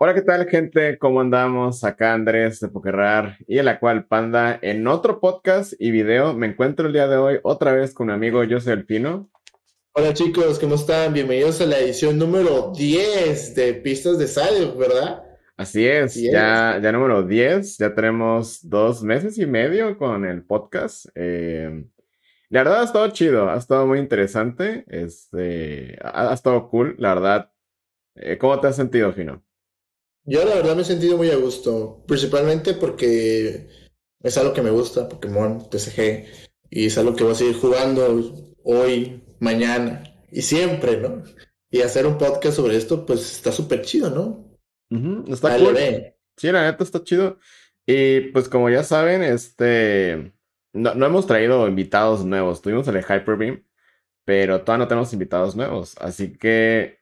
Hola, ¿qué tal, gente? ¿Cómo andamos? Acá Andrés de Pokerrar y el cual Panda en otro podcast y video. Me encuentro el día de hoy otra vez con mi amigo José Pino. Hola chicos, ¿cómo están? Bienvenidos a la edición número 10 de Pistas de Sadio, ¿verdad? Así es, ya, ya número 10, ya tenemos dos meses y medio con el podcast. Eh, la verdad ha estado chido, ha estado muy interesante, este, ha, estado cool, la verdad. Eh, ¿Cómo te has sentido, Fino? Yo la verdad me he sentido muy a gusto, principalmente porque es algo que me gusta, Pokémon, TCG, y es algo que voy a seguir jugando hoy, mañana y siempre, ¿no? Y hacer un podcast sobre esto, pues está súper chido, ¿no? está cool. Sí, la neta está chido. Y pues como ya saben, este, no, no hemos traído invitados nuevos. Tuvimos el Hyper Beam, pero todavía no tenemos invitados nuevos. Así que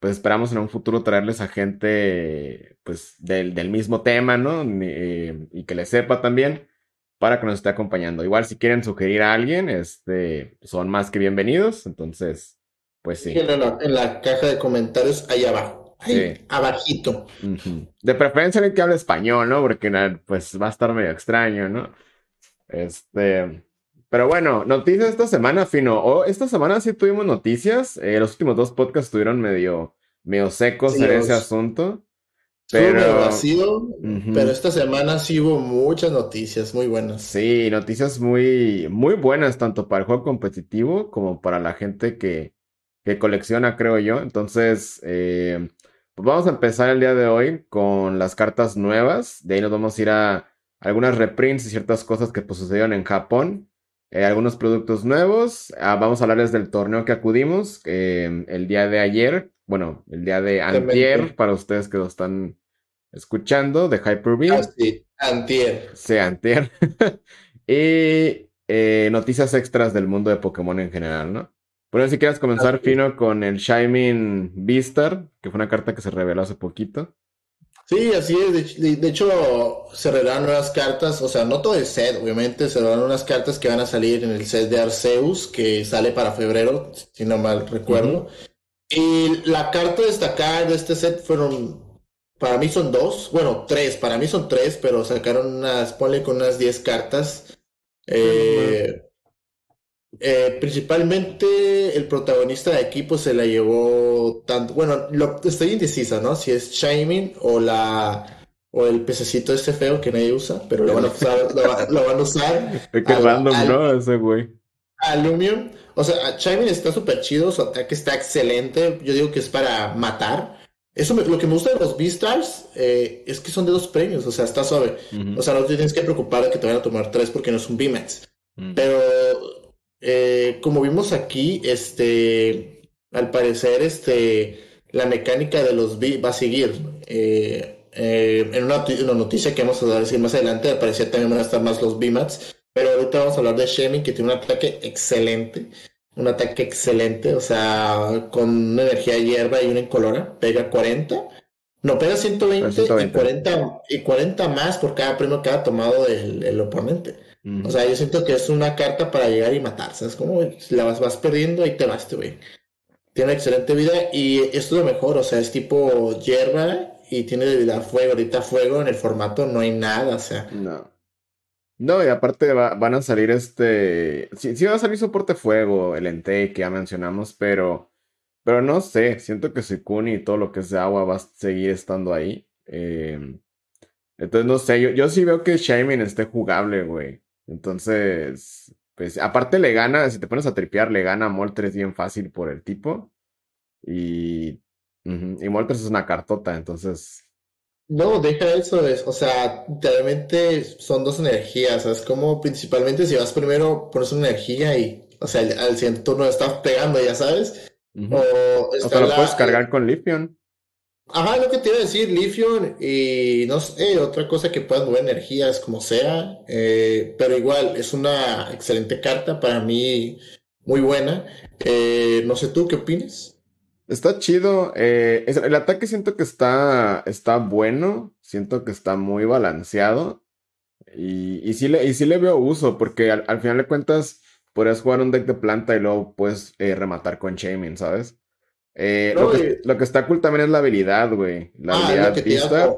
pues esperamos en un futuro traerles a gente pues del, mismo tema, ¿no? Eh, y que le sepa también para que nos esté acompañando. Igual si quieren sugerir a alguien, este, son más que bienvenidos, entonces, pues sí. En la, en la caja de comentarios ahí abajo. Ahí, abajito. De preferencia en que hable español, ¿no? Porque pues va a estar medio extraño, ¿no? Este, pero bueno, noticias esta semana, Fino. Oh, esta semana sí tuvimos noticias. Eh, los últimos dos podcasts estuvieron medio, medio secos en ese asunto. Pero... vacío, pero esta semana sí hubo muchas noticias muy buenas. Sí, noticias muy, muy buenas, tanto para el juego competitivo como para la gente que, que colecciona, creo yo. Entonces, eh, pues vamos a empezar el día de hoy con las cartas nuevas. De ahí nos vamos a ir a algunas reprints y ciertas cosas que pues, sucedieron en Japón. Eh, algunos productos nuevos. Ah, vamos a hablarles del torneo que acudimos em, el día de ayer. Bueno, el día de antier, para ustedes que lo están escuchando, de Hyper-V. Ah, sí, antier. Sí, antier. y eh, noticias extras del mundo de Pokémon en general, ¿no? Bueno, si quieres comenzar, Fino, con el Shining Beastar, que fue una carta que se reveló hace poquito. Sí, así es. De, hecho, se revelaron unas cartas, o sea, no todo el set, obviamente, se revelaron unas cartas que van a salir en el set de Arceus, que sale para febrero, si no mal recuerdo. Y la carta destacada de este set fueron, para mí son dos, bueno, tres, para mí son tres, pero sacaron unas, ponle con unas diez cartas. Eh, eh, principalmente el protagonista de equipo se la llevó tanto, bueno, lo, estoy indecisa, ¿no? Si es Shining o la o el pececito este feo que nadie usa, pero lo van a usar, lo, van a usar. Es que random, ¿no? Ese güey. Alumium. O sea, Shining está súper chido, su ataque está excelente. Yo digo que es para matar. Eso lo que me gusta de los Beastars eh, es que son de dos premios, o sea, está suave. O sea, no te tienes que preocupar de que te van a tomar tres porque no es un B-Max. Pero eh, como vimos aquí, este, al parecer, este, la mecánica de los B va a seguir. Eh, eh, en una, noticia que vamos a decir más adelante, al parecer también van a estar más los B-Mats, pero ahorita vamos a hablar de Shemi, que tiene un ataque excelente. Un ataque excelente, o sea, con una energía de hierba y una incolora, pega 40. No, pega 120, Y, 40, y 40 más por cada premio que ha tomado el oponente. O sea, yo siento que es una carta para llegar y matar, ¿sabes? Como la vas, vas perdiendo y te vas, güey. Tiene excelente vida y esto es lo mejor, o sea, es tipo hierba y tiene debilidad fuego. Ahorita fuego en el formato no hay nada, o sea. No. No, y aparte van a salir este. Sí, sí va a salir soporte fuego, el ente que ya mencionamos, pero. Pero no sé, siento que Sukuni y todo lo que es de agua va a seguir estando ahí. Em, entonces, no sé, yo, yo sí veo que Shaman esté jugable, güey. Entonces, pues aparte le gana, si te pones a tripear, le gana a Moltres bien fácil por el tipo. Y, y Moltres es una cartota, entonces... No, deja eso, es, o sea, realmente son dos energías, es como principalmente si vas primero pones una energía y, o sea, al, siguiente turno estás pegando, ya sabes. O, te lo puedes cargar con Lifion. Ajá, lo que te iba a decir, Lithium y no sé, otra cosa que puedas mover energías como sea, eh, pero igual es una excelente carta para mí, muy buena. Eh, no sé tú, ¿qué opinas? Está chido, eh, el ataque siento que está, está bueno, siento que está muy balanceado y, sí, le, sí le veo uso porque al, final de cuentas podrías jugar un deck de planta y luego puedes rematar con Shaman, ¿sabes? Eh, lo, que, está cool también es la habilidad, güey. La ah, habilidad lo que, te iba,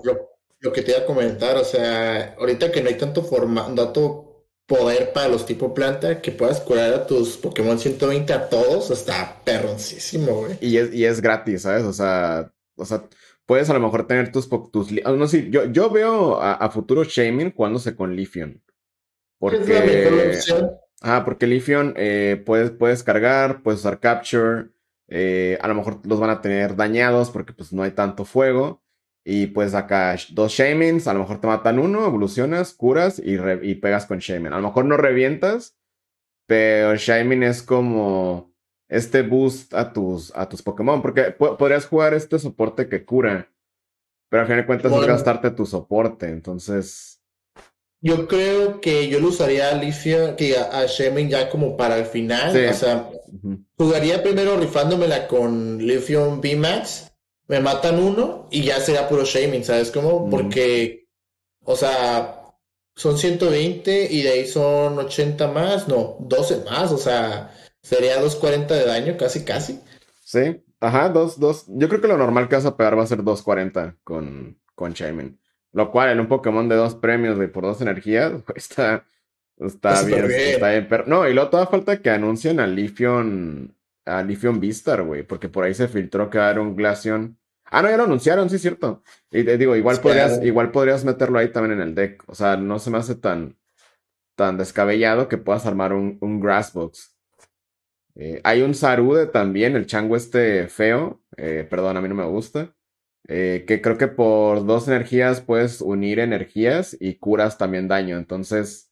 lo, que te iba a comentar, o sea, ahorita que no hay tanto dato poder para los tipo planta, que puedas curar a tus Pokémon 120 a todos, está perroncísimo, güey. Y es, y es gratis, ¿sabes? O sea, o sea, puedes a lo mejor tener tus... tus ah, no sé, yo, yo veo a, futuro Shaman jugándose con Lifion. Porque... Es la mejor opción. Ah, porque Lifion eh, puedes, puedes cargar, puedes usar Capture, eh, a lo mejor los van a tener dañados porque pues no hay tanto fuego. Y pues acá dos Shamans, a lo mejor te matan uno, evolucionas, curas y, y pegas con Shaman. A lo mejor no revientas, pero Shaman es como este boost a tus, a tus Pokémon. Porque podrías jugar este soporte que cura, pero al final de cuentas es gastarte tu soporte. Entonces yo creo que yo lo usaría a Alicia, que a, Shemin ya como para el final. O sea, jugaría primero rifándomela con Lithium VMAX, me matan uno y ya sería puro Shaming, ¿sabes cómo? Porque, o sea, son 120 y de ahí son 80 más, no, 12 más, o sea, sería 240 de daño, casi, casi. Sí, ajá, dos, dos. Yo creo que lo normal que vas a pegar va a ser 240 con, con Shaman. Lo cual en un Pokémon de dos premios, de por dos energías, está, está, bien, Está bien. Pero, no, y luego toda falta que anuncien a Lifion, a Lifion Vistar, güey, porque por ahí se filtró que era un Glaceon. Ah, no, ya lo anunciaron, sí, cierto. Y te digo, igual podrías, igual podrías meterlo ahí también en el deck. O sea, no se me hace tan, tan descabellado que puedas armar un, un Grassbox. Eh, hay un Sarude también, el chango este feo. Eh, perdón, a mí no me gusta. Eh, que creo que por dos energías puedes unir energías y curas también daño. Entonces.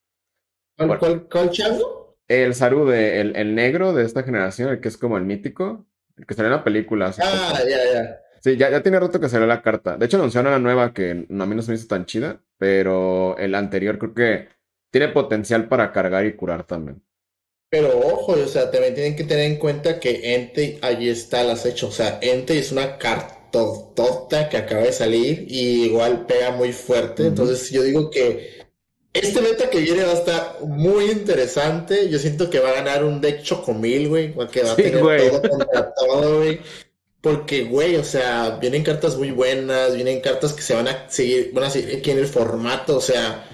¿Cuál, cuál, chango? El Saru de, el, negro de esta generación, el que es como el mítico, el que salió en la película. Ah, ya, ya. Sí, ya, ya tiene rato que salió la carta. De hecho, anunciaron la nueva que a mí no se me hizo tan chida, pero el anterior creo que tiene potencial para cargar y curar también. Pero ojo, o sea, también tienen que tener en cuenta que Ente allí está el acecho. O sea, Ente es una carta tota que acaba de salir y igual pega muy fuerte. Entonces yo digo que este meta que viene va a estar muy interesante. Yo siento que va a ganar un deck chocomil, güey. Que va a tener todo contra todo, güey. Porque, güey, o sea, vienen cartas muy buenas, vienen cartas que se van a seguir, van a seguir aquí en el formato. O sea,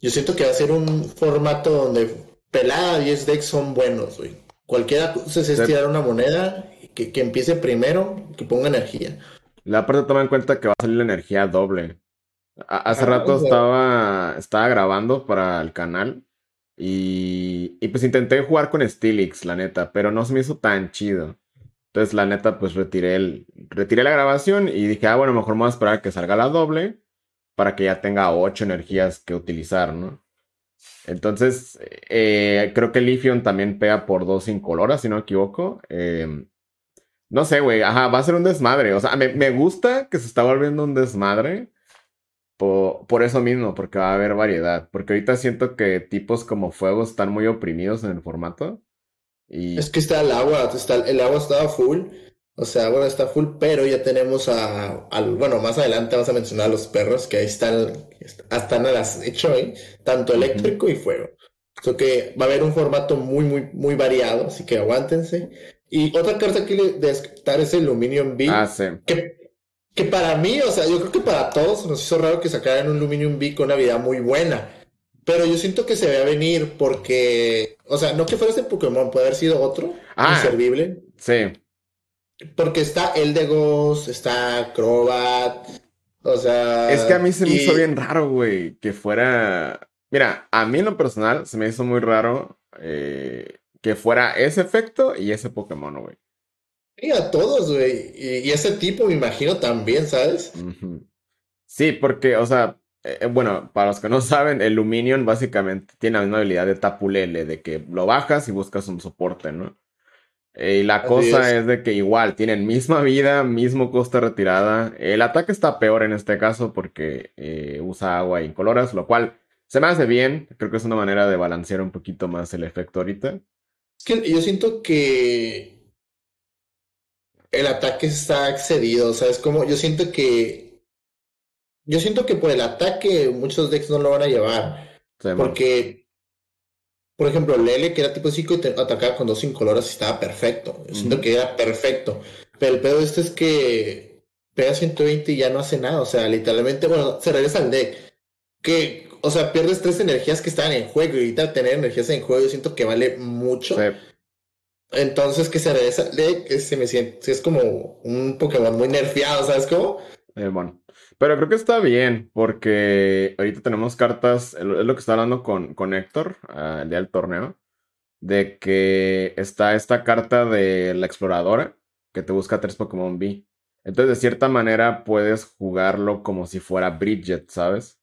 yo siento que va a ser un formato donde pelada 10 decks son buenos, güey. Cualquiera se estirar una moneda, que, que empiece primero, que ponga energía. La parte toma en cuenta que va a salir la energía doble. Hace ah, rato estaba, estaba grabando para el canal y, y pues intenté jugar con Stilix, la neta, pero no se me hizo tan chido. Entonces, la neta, pues retiré, el, retiré la grabación y dije, ah, bueno, mejor me voy a esperar a que salga la doble para que ya tenga ocho energías que utilizar, ¿no? Entonces, eh, creo que Lithium también pega por dos incoloras, si no me equivoco. Eh, no sé, güey. Ajá, va a ser un desmadre. O sea, me, gusta que se está volviendo un desmadre. Por, por, eso mismo, porque va a haber variedad. Porque ahorita siento que tipos como fuego están muy oprimidos en el formato. Y... Es que está el agua, está, el agua está full. O sea, bueno, está full, pero ya tenemos a, al, bueno, más adelante vamos a mencionar a los perros que ahí están, están a las hecho, ¿eh? tanto eléctrico y fuego. O que va a haber un formato muy, muy, muy variado, así que aguántense. Y otra carta que le descartar es el Luminium B. Ah, sí. Que, que para mí, o sea, yo creo que para todos nos hizo raro que sacaran un Luminium B con una vida muy buena. Pero yo siento que se ve a venir porque, o sea, no que fuera ese Pokémon, puede haber sido otro, ah, inservible. Sí. Porque está Eldegos, está Crobat, o sea... Es que a mí se me hizo bien raro, güey, que fuera... Mira, a mí en lo personal se me hizo muy raro eh, que fuera ese efecto y ese Pokémon, güey. Sí, a todos, güey. Y, ese tipo me imagino también, ¿sabes? Sí, porque, o sea, eh, eh, bueno, para los que no saben, el Luminion básicamente tiene la misma habilidad de Tapulele, de que lo bajas y buscas un soporte, ¿no? Eh, y la cosa es. de que igual tienen misma vida, mismo coste retirada. El ataque está peor en este caso porque usa agua incoloras, lo cual se me hace bien. Creo que es una manera de balancear un poquito más el efecto ahorita. Es que yo siento que el ataque está excedido, ¿sabes? Como yo siento que yo siento que por el ataque muchos decks no lo van a llevar. porque, por ejemplo, Lele, que era tipo 5 y atacaba con dos incoloras estaba perfecto. Yo siento que era perfecto. Pero el pedo este es que pega 120 y ya no hace nada. O sea, literalmente, bueno, se regresa al deck. Que, o sea, pierdes tres energías que estaban en juego. Y ahorita tener energías en juego, yo siento que vale mucho. Entonces, que se regresa al deck, se me siente, es como un Pokémon muy nerfeado, ¿sabes cómo? Eh, bueno. Pero creo que está bien, porque ahorita tenemos cartas, es lo que está hablando con, con Héctor, uh, el día del torneo, de que está esta carta de la exploradora, que te busca tres Pokémon B. Entonces, de cierta manera, puedes jugarlo como si fuera Bridget, ¿sabes?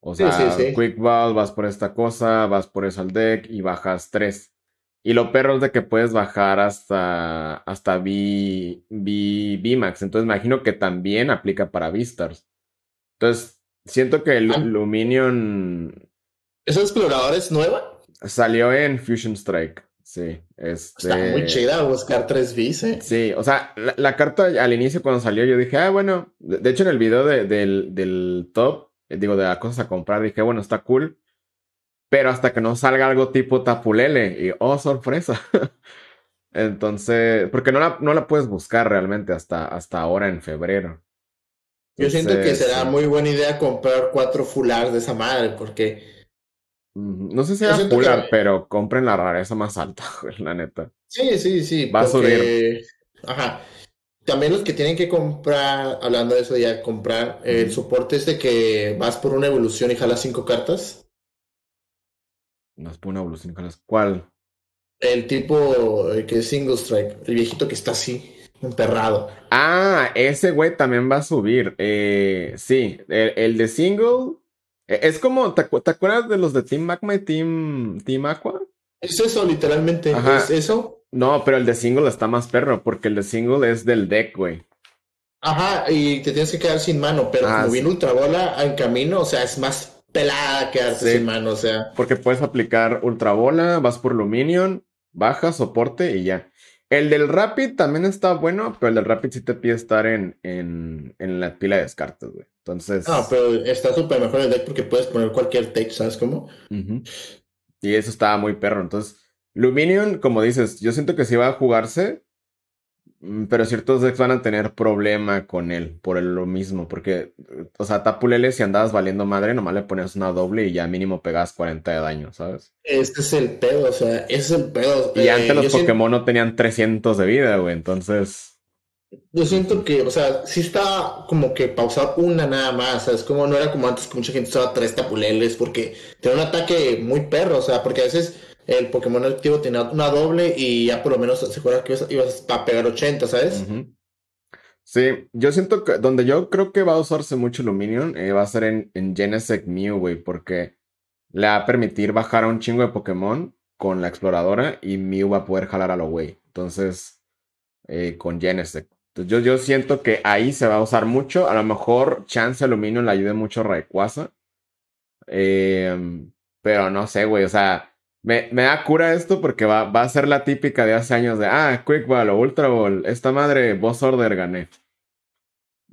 O sea, Quick Ball, vas por esta cosa, vas por eso al deck y bajas tres. Y lo perro es de que puedes bajar hasta, hasta B, B, Max. Entonces imagino que también aplica para Vistars. Entonces, siento que el ah. Luminion. ¿Esa exploradora es nueva? Salió en Fusion Strike. Sí. Este... Está muy chida buscar tres Bs, ¿eh? Sí, o sea, la, carta al inicio cuando salió, yo dije, ah, bueno. De, hecho, en el video del, del top, digo, de las cosas a comprar, dije, bueno, está cool pero hasta que no salga algo tipo Tapulele y oh, sorpresa. Entonces, porque no la, no la puedes buscar realmente hasta, hasta ahora en febrero. Yo siento que será muy buena idea comprar cuatro fulars de esa madre, porque. No sé si sea fular, pero compren la rareza más alta, la neta. Sí, sí, sí. Va a subir. Ajá. También los que tienen que comprar, hablando de eso ya, comprar, el soporte es de que vas por una evolución y jalas cinco cartas. No es una evolución, ¿cuál? El tipo que es single strike, el viejito que está así, enterrado. Ah, ese güey también va a subir. Eh, sí, el, de single. E, es como, ¿te, acuerdas de los de Team Magma y Team, Team Aqua? Es eso, literalmente. Es eso. No, pero el de single está más perro, porque el de single es del deck, güey. Ajá, y te tienes que quedar sin mano, pero ah, como viene Ultra Bola en camino, o sea, es más pelada quedarse sin mano, o sea. Porque puedes aplicar Ultra Bola, vas por Luminion, baja, soporte y ya. El del Rapid también está bueno, pero el del Rapid sí te pide estar en, en, en la pila de descartes, güey. Entonces. Ah, pero está súper mejor el deck porque puedes poner cualquier tech, ¿sabes cómo? Y eso estaba muy perro. Entonces, Luminion, como dices, yo siento que sí va a jugarse, pero ciertos decks van a tener problema con él por lo mismo, porque, o sea, Tapulele, si andabas valiendo madre, nomás le ponías una doble y ya mínimo pegas 40 de daño, ¿sabes? Este es el pedo, o sea, ese es el pedo. Y antes eh, los Pokémon no tenían 300 de vida, güey, entonces. Yo siento que, o sea, sí está como que pausar una nada más, ¿sabes? Como no era como antes que mucha gente usaba tres tapuleles porque tenía un ataque muy perro, o sea, porque a veces el Pokémon activo tenía una doble y ya por lo menos se acuerda que ibas, a pegar 80, ¿sabes? Sí, yo siento que donde yo creo que va a usarse mucho Luminion eh, va a ser en, en Genesect Mew, güey, porque le va a permitir bajar a un chingo de Pokémon con la exploradora y Mew va a poder jalar a lo güey. Entonces, eh, con Genesect. Entonces, yo, yo siento que ahí se va a usar mucho. A lo mejor Chance Luminion le ayude mucho a Rayquaza. Eh, pero no sé, güey, o sea me, da cura esto porque va, va, a ser la típica de hace años de, ah, Quick Ball o Ultra Ball, esta madre, Boss Order gané.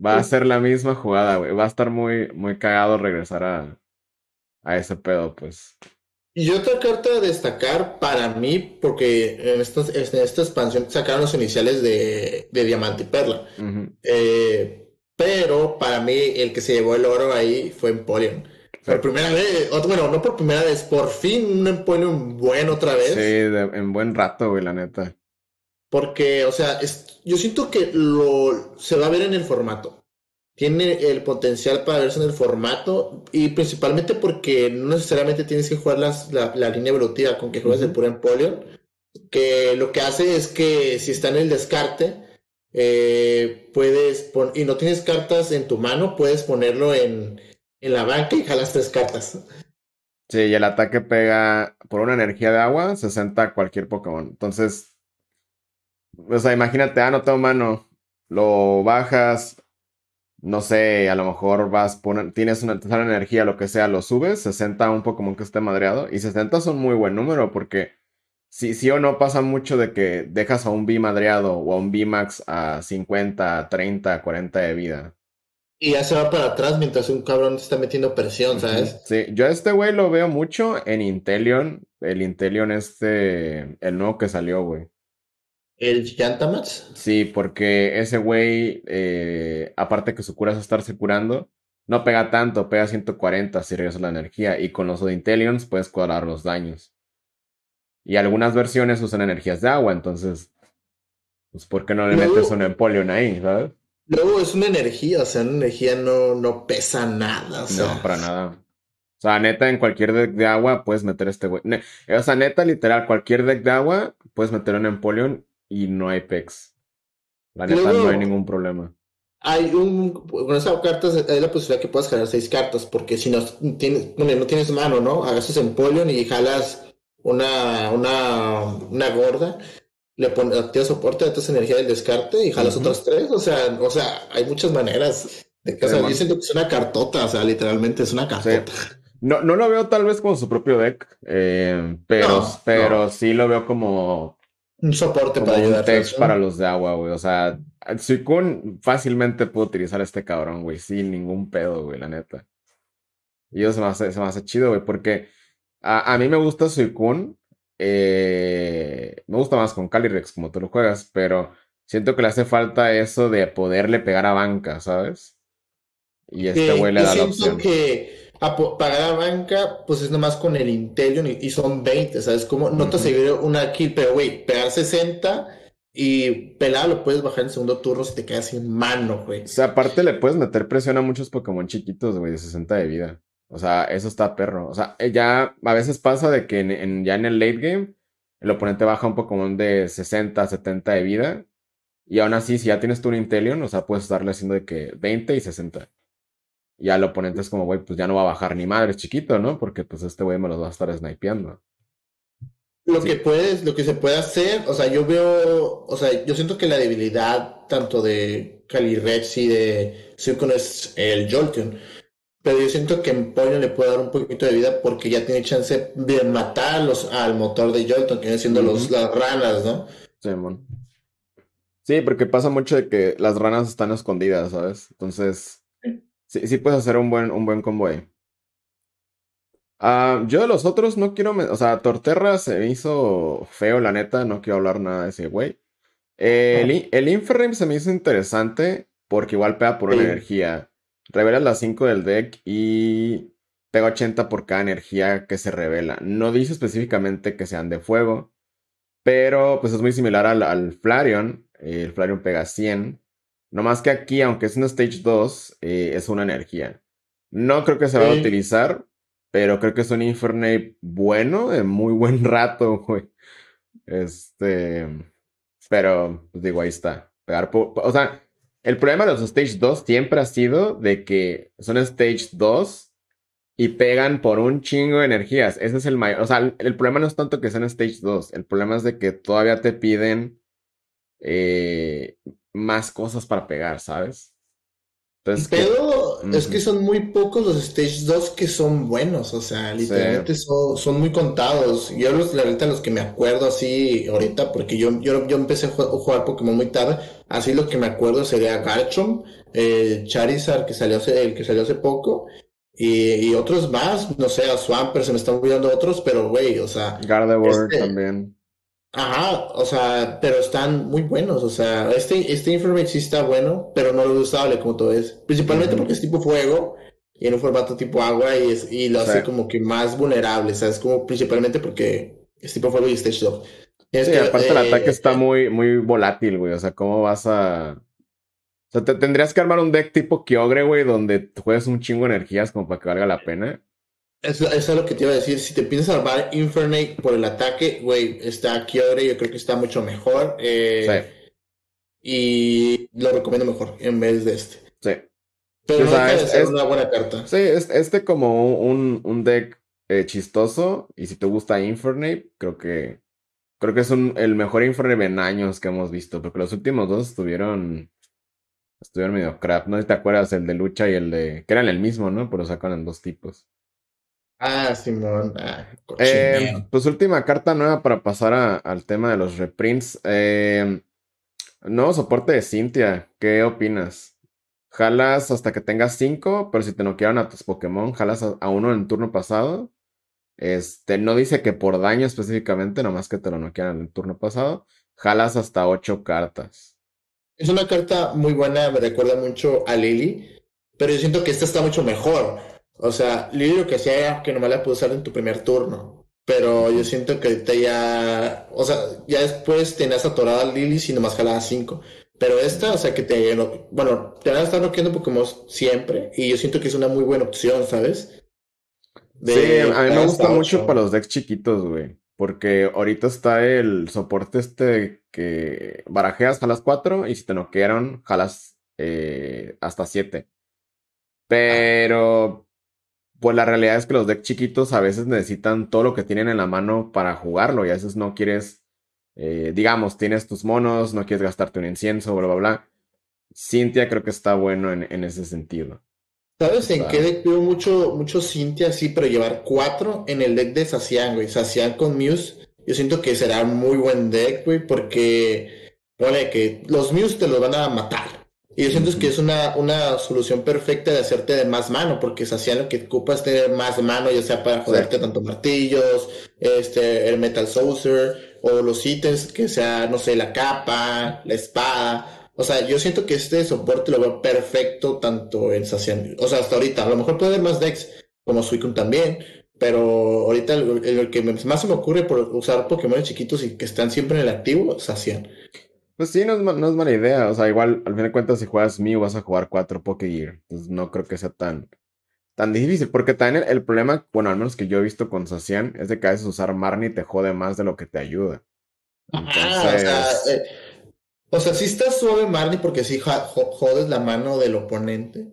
Va a ser la misma jugada, güey. Va a estar muy, muy cagado regresar a, a ese pedo, pues. Y otra carta a destacar para mí, porque en esta, en esta expansión sacaron los iniciales de, de Diamante y Perla. Eh, pero para mí el que se llevó el oro ahí fue Empoleon. Por primera vez, bueno, no por primera vez, por fin un empoño bueno otra vez. Sí, en buen rato, güey, la neta. Porque, o sea, yo siento que lo se va a ver en el formato. Tiene el potencial para verse en el formato y principalmente porque no necesariamente tienes que jugar la, línea evolutiva con que juegas el puro Empoleon. Que lo que hace es que si está en el descarte, eh, puedes y no tienes cartas en tu mano, puedes ponerlo en, en la banca y jalas tres cartas. Sí, y el ataque pega por una energía de agua 60 a cualquier Pokémon. Entonces, o sea, imagínate, ah, no tengo mano, lo bajas, no sé, a lo mejor vas, tienes una, energía, lo que sea, lo subes, 60 a un Pokémon que esté madreado. Y 60 son muy buen número porque si sí o no pasa mucho de que dejas a un B madreado o a un B max a 50, 30, 40 de vida. Y ya se va para atrás mientras un cabrón está metiendo presión, ¿sabes? Sí, yo a este güey lo veo mucho en Intelion. El Intelion este, el nuevo que salió, güey. ¿El Gigantamax? Sí, porque ese güey, eh, aparte que su cura es estarse curando, no pega tanto, pega 140 si regresas la energía. Y con los de Intellions puedes cuadrar los daños. Y algunas versiones usan energías de agua, entonces, pues ¿por qué no le metes un Empoleon ahí, sabes? Luego es una energía, o sea, una energía no, no pesa nada. O sea. No, para nada. O sea, neta, en cualquier deck de agua puedes meter este güey. O sea, neta, literal, cualquier deck de agua puedes meter un Empoleon y no hay pex. La neta, no hay ningún problema. Hay un. Con esas cartas hay la posibilidad que puedas jalar seis cartas, porque si no tienes, no tienes mano, ¿no? Hagas Empoleon y jalas una, una, una gorda le pones, activas soporte, metes energía del descarte y jalas otras tres. O sea, o sea, hay muchas maneras. De que, o sea, yo siento que es una cartota, o sea, literalmente es una cartota. No, no lo veo tal vez como su propio deck, eh, pero, pero sí lo veo como un soporte para ayudar. Un para los de agua, güey. O sea, Suicune fácilmente puede utilizar a este cabrón, güey, sin ningún pedo, güey, la neta. Y eso se me hace, se me hace chido, güey, porque a, a mí me gusta Suicune eh, me gusta más con Calyrex como tú lo juegas, pero siento que le hace falta eso de poderle pegar a banca, ¿sabes? Y este güey le da la opción. que a pagar a banca, pues es nomás con el Intellion y, son 20, ¿sabes? Como no te aseguro una kill, pero güey, pegar 60 y pelar lo puedes bajar en segundo turno si te quedas sin mano, güey. O sea, aparte le puedes meter presión a muchos Pokémon chiquitos, güey, de 60 de vida. O sea, eso está perro. O sea, eh, ya a veces pasa de que en, ya en el late game el oponente baja un Pokémon de 60, 70 de vida. Y aún así, si ya tienes tú un Inteleon, o sea, puedes estarle haciendo de que 20 y 60. Y al oponente es como, güey, pues ya no va a bajar ni madre, es chiquito, ¿no? Porque pues este güey me los va a estar snipeando. Lo que puedes, lo que se puede hacer, o sea, yo veo, o sea, yo siento que la debilidad tanto de Calyrex y de Suicune es el Jolteon. Pero yo siento que Empoleon le puede dar un poquito de vida porque ya tiene chance de matar al motor de Jolton, que vienen siendo los, las ranas, ¿no? Sí, Sí, porque pasa mucho de que las ranas están escondidas, ¿sabes? Entonces, sí, sí puedes hacer un buen, un buen combo ahí. Ah, yo de los otros no quiero. O sea, Torterra se me hizo feo, la neta. No quiero hablar nada de ese güey. el, el se me hizo interesante porque igual pega por una energía. Revelas las 5 del deck y pega 80 por cada energía que se revela. No dice específicamente que sean de fuego, pero pues es muy similar al, Flareon. el Flareon pega 100. No más que aquí, aunque es un Stage 2, eh, es una energía. No creo que se va a utilizar, pero creo que es un Infernape bueno, de muy buen rato, güey. Este. Pero, pues digo, ahí está. Pegar o sea, el problema de los Stage 2 siempre ha sido de que son Stage 2 y pegan por un chingo de energías. Ese es el mayor. O sea, el problema no es tanto que sean Stage 2. El problema es de que todavía te piden eh, más cosas para pegar, ¿sabes? Pero es que son muy pocos los Stage 2 que son buenos, o sea, literalmente son, muy contados. Yo los, la verdad, los que me acuerdo así ahorita, porque yo, yo, yo empecé a jugar, Pokémon muy tarde, así lo que me acuerdo sería Garchomp, Charizard que salió hace, el que salió hace poco, y, otros más, no sé, a Swampert se me están olvidando otros, pero güey, o sea. Gardevoir este también. Ajá, o sea, pero están muy buenos, o sea, este, este Informate sí está bueno, pero no lo usable como todo es. Principalmente porque es tipo fuego y en un formato tipo agua y, es, y lo hace como que más vulnerable, o sea, es como principalmente porque es tipo fuego y stage 2. Es sí, aparte el ataque está eh, muy, muy volátil, güey, o sea, ¿cómo vas a...? O sea, te tendrías que armar un deck tipo Kyogre, güey, donde juegues un chingo de energías como para que valga la pena. Eso, es lo que te iba a decir. Si te piensas armar Infernate por el ataque, güey, está Kyogre, yo creo que está mucho mejor. Eh, y lo recomiendo mejor en vez de este. Sí. Pero no es, es, una buena carta. Sí, es, este como un, un deck eh, chistoso. Y si te gusta Infernate, creo que. Creo que es un, el mejor Infernate en años que hemos visto. Porque los últimos dos estuvieron. Estuvieron medio crap. No te acuerdas el de lucha y el de. que eran el mismo, ¿no? Pero sacan dos tipos. Ah, Simón. Ah, eh, pues última carta nueva para pasar al tema de los reprints. Eh, nuevo soporte de Cintia. ¿Qué opinas? Jalas hasta que tengas cinco, pero si te noquearon a tus Pokémon, jalas a, uno en el turno pasado. Este, no dice que por daño específicamente, nomás que te lo noquearon en el turno pasado. jalas hasta ocho cartas. Es una carta muy buena, me recuerda mucho a Lily, pero yo siento que esta está mucho mejor. O sea, Lily lo que hacía era que nomás la puedes usar en tu primer turno. Pero yo siento que ahorita ya, o sea, ya después tenías atorada a Lily y nomás jalabas cinco. Pero esta, o sea, que te, bueno, te van a estar noqueando Pokémon siempre y yo siento que es una muy buena opción, ¿sabes? Sí, a mí me gusta mucho para los decks chiquitos, güey. Porque ahorita está el soporte este que barajeas, jalas 4 y si te noquearon, jalas eh, hasta 7. Pero, pues la realidad es que los decks chiquitos a veces necesitan todo lo que tienen en la mano para jugarlo y a veces no quieres, eh, digamos, tienes tus monos, no quieres gastarte un incienso, bla, bla, bla. Cintia creo que está bueno en, en ese sentido. ¿Sabes en qué deck veo mucho, mucho Cintia sí, pero llevar cuatro en el deck de Sacian, güey? Sacian con Muse, yo siento que será muy buen deck, güey, porque pone que los Muse te los van a matar. Y yo siento que es una, una solución perfecta de hacerte de más mano, porque Sacian lo que ocupa es tener más mano, ya sea para joderte tanto martillos, este, el Metal Saucer, o los ítems que sea, no sé, la capa, la espada o sea, yo siento que este soporte lo veo perfecto tanto en Sacian. O sea, hasta ahorita. A lo mejor puede haber más decks, como Suicune también. Pero ahorita el, que más se me ocurre por usar Pokémon chiquitos y que están siempre en el activo, Sacian. Pues sí, no es, no es mala idea. O sea, igual, al fin de cuentas, si juegas Mew vas a jugar 4 Pokégear. Entonces no creo que sea tan, tan difícil. Porque también el, problema, bueno, al menos que yo he visto con Sacian, es de que a veces usar Marnie te jode más de lo que te ayuda. Entonces... Eh, o sea, sí está suave Marnie porque sí jodes la mano del oponente,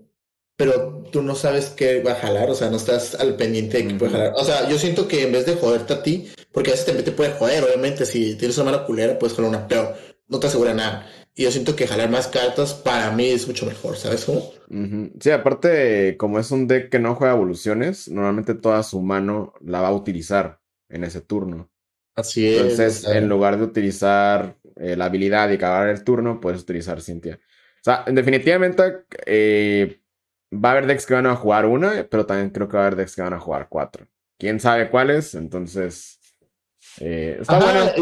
pero tú no sabes qué va a jalar, o sea, no estás al pendiente de qué puede jalar. O sea, yo siento que en vez de joderte a ti, porque a veces también te puede joder, obviamente, si tienes una mano culera, puedes jalar una, pero no te asegura nada. Y yo siento que jalar más cartas para mí es mucho mejor, ¿sabes cómo? Sí, aparte, como es un deck que no juega evoluciones, normalmente toda su mano la va a utilizar en ese turno. Así es. Entonces, en lugar de utilizar eh, la habilidad y acabar el turno, puedes utilizar Cintia. O sea, definitivamente eh, va a haber decks que van a jugar una, pero también creo que va a haber decks que van a jugar cuatro. Quién sabe cuáles, entonces. Eh, está bueno.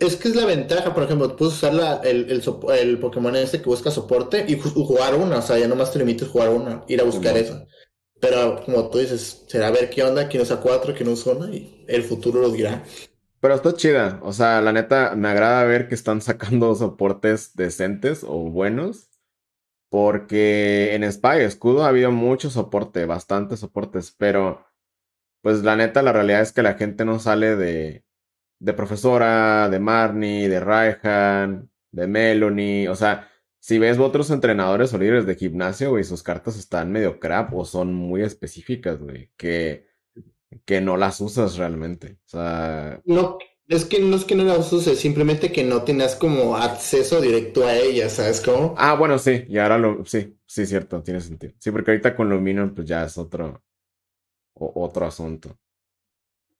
es que es la ventaja, por ejemplo, puedes usar el, el, Pokémon este que busca soporte y jugar una, o sea, ya nomás te limites a jugar una, ir a buscar eso. Pero como tú dices, será ver qué onda, quién usa cuatro, quién usa una, y el futuro lo dirá. Pero está chida. O sea, la neta, me agrada ver que están sacando soportes decentes o buenos. Porque en Spy Escudo ha habido mucho soporte, bastantes soportes. Pero, pues la neta, la realidad es que la gente no sale de, de profesora, de Marnie, de Raihan, de Melanie. O sea, si ves otros entrenadores o líderes de gimnasio, güey, sus cartas están medio crap o son muy específicas, güey. Que que no las usas realmente. O sea. No, es que no es que no las uses, simplemente que no tienes como acceso directo a ellas, ¿sabes cómo? Ah, bueno, sí, y ahora lo. Sí, sí, cierto, tiene sentido. Sí, porque ahorita con Luminion, pues ya es otro. otro asunto.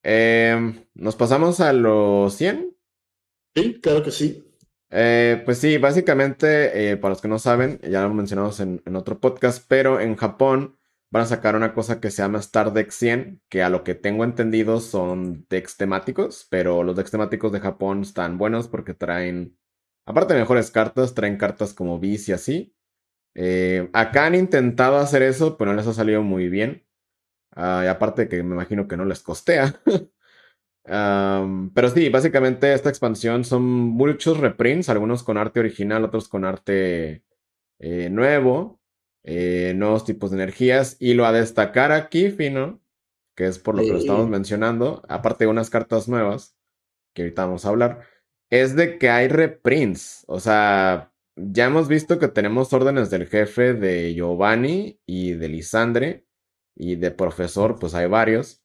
Em, ¿Nos pasamos a los 100? Sí, claro que sí. Eh, pues sí, básicamente, eh, para los que no saben, ya lo mencionamos en, en otro podcast, pero en Japón van a sacar una cosa que se llama Star Deck 100, que a lo que tengo entendido son decks temáticos, pero los decks temáticos de Japón están buenos porque traen, aparte de mejores cartas, traen cartas como Beast y así. Eh, acá han intentado hacer eso, pero no les ha salido muy bien. Ah, y aparte que me imagino que no les costea. pero sí, básicamente esta expansión son muchos reprints, algunos con arte original, otros con arte eh, nuevo. Eh, nuevos tipos de energías. Y lo a destacar aquí, Fino, que es por lo que lo estamos mencionando, aparte de unas cartas nuevas, que ahorita vamos a hablar, es de que hay reprints. O sea, ya hemos visto que tenemos órdenes del jefe de Giovanni y de Lisandre, y de profesor, pues hay varios.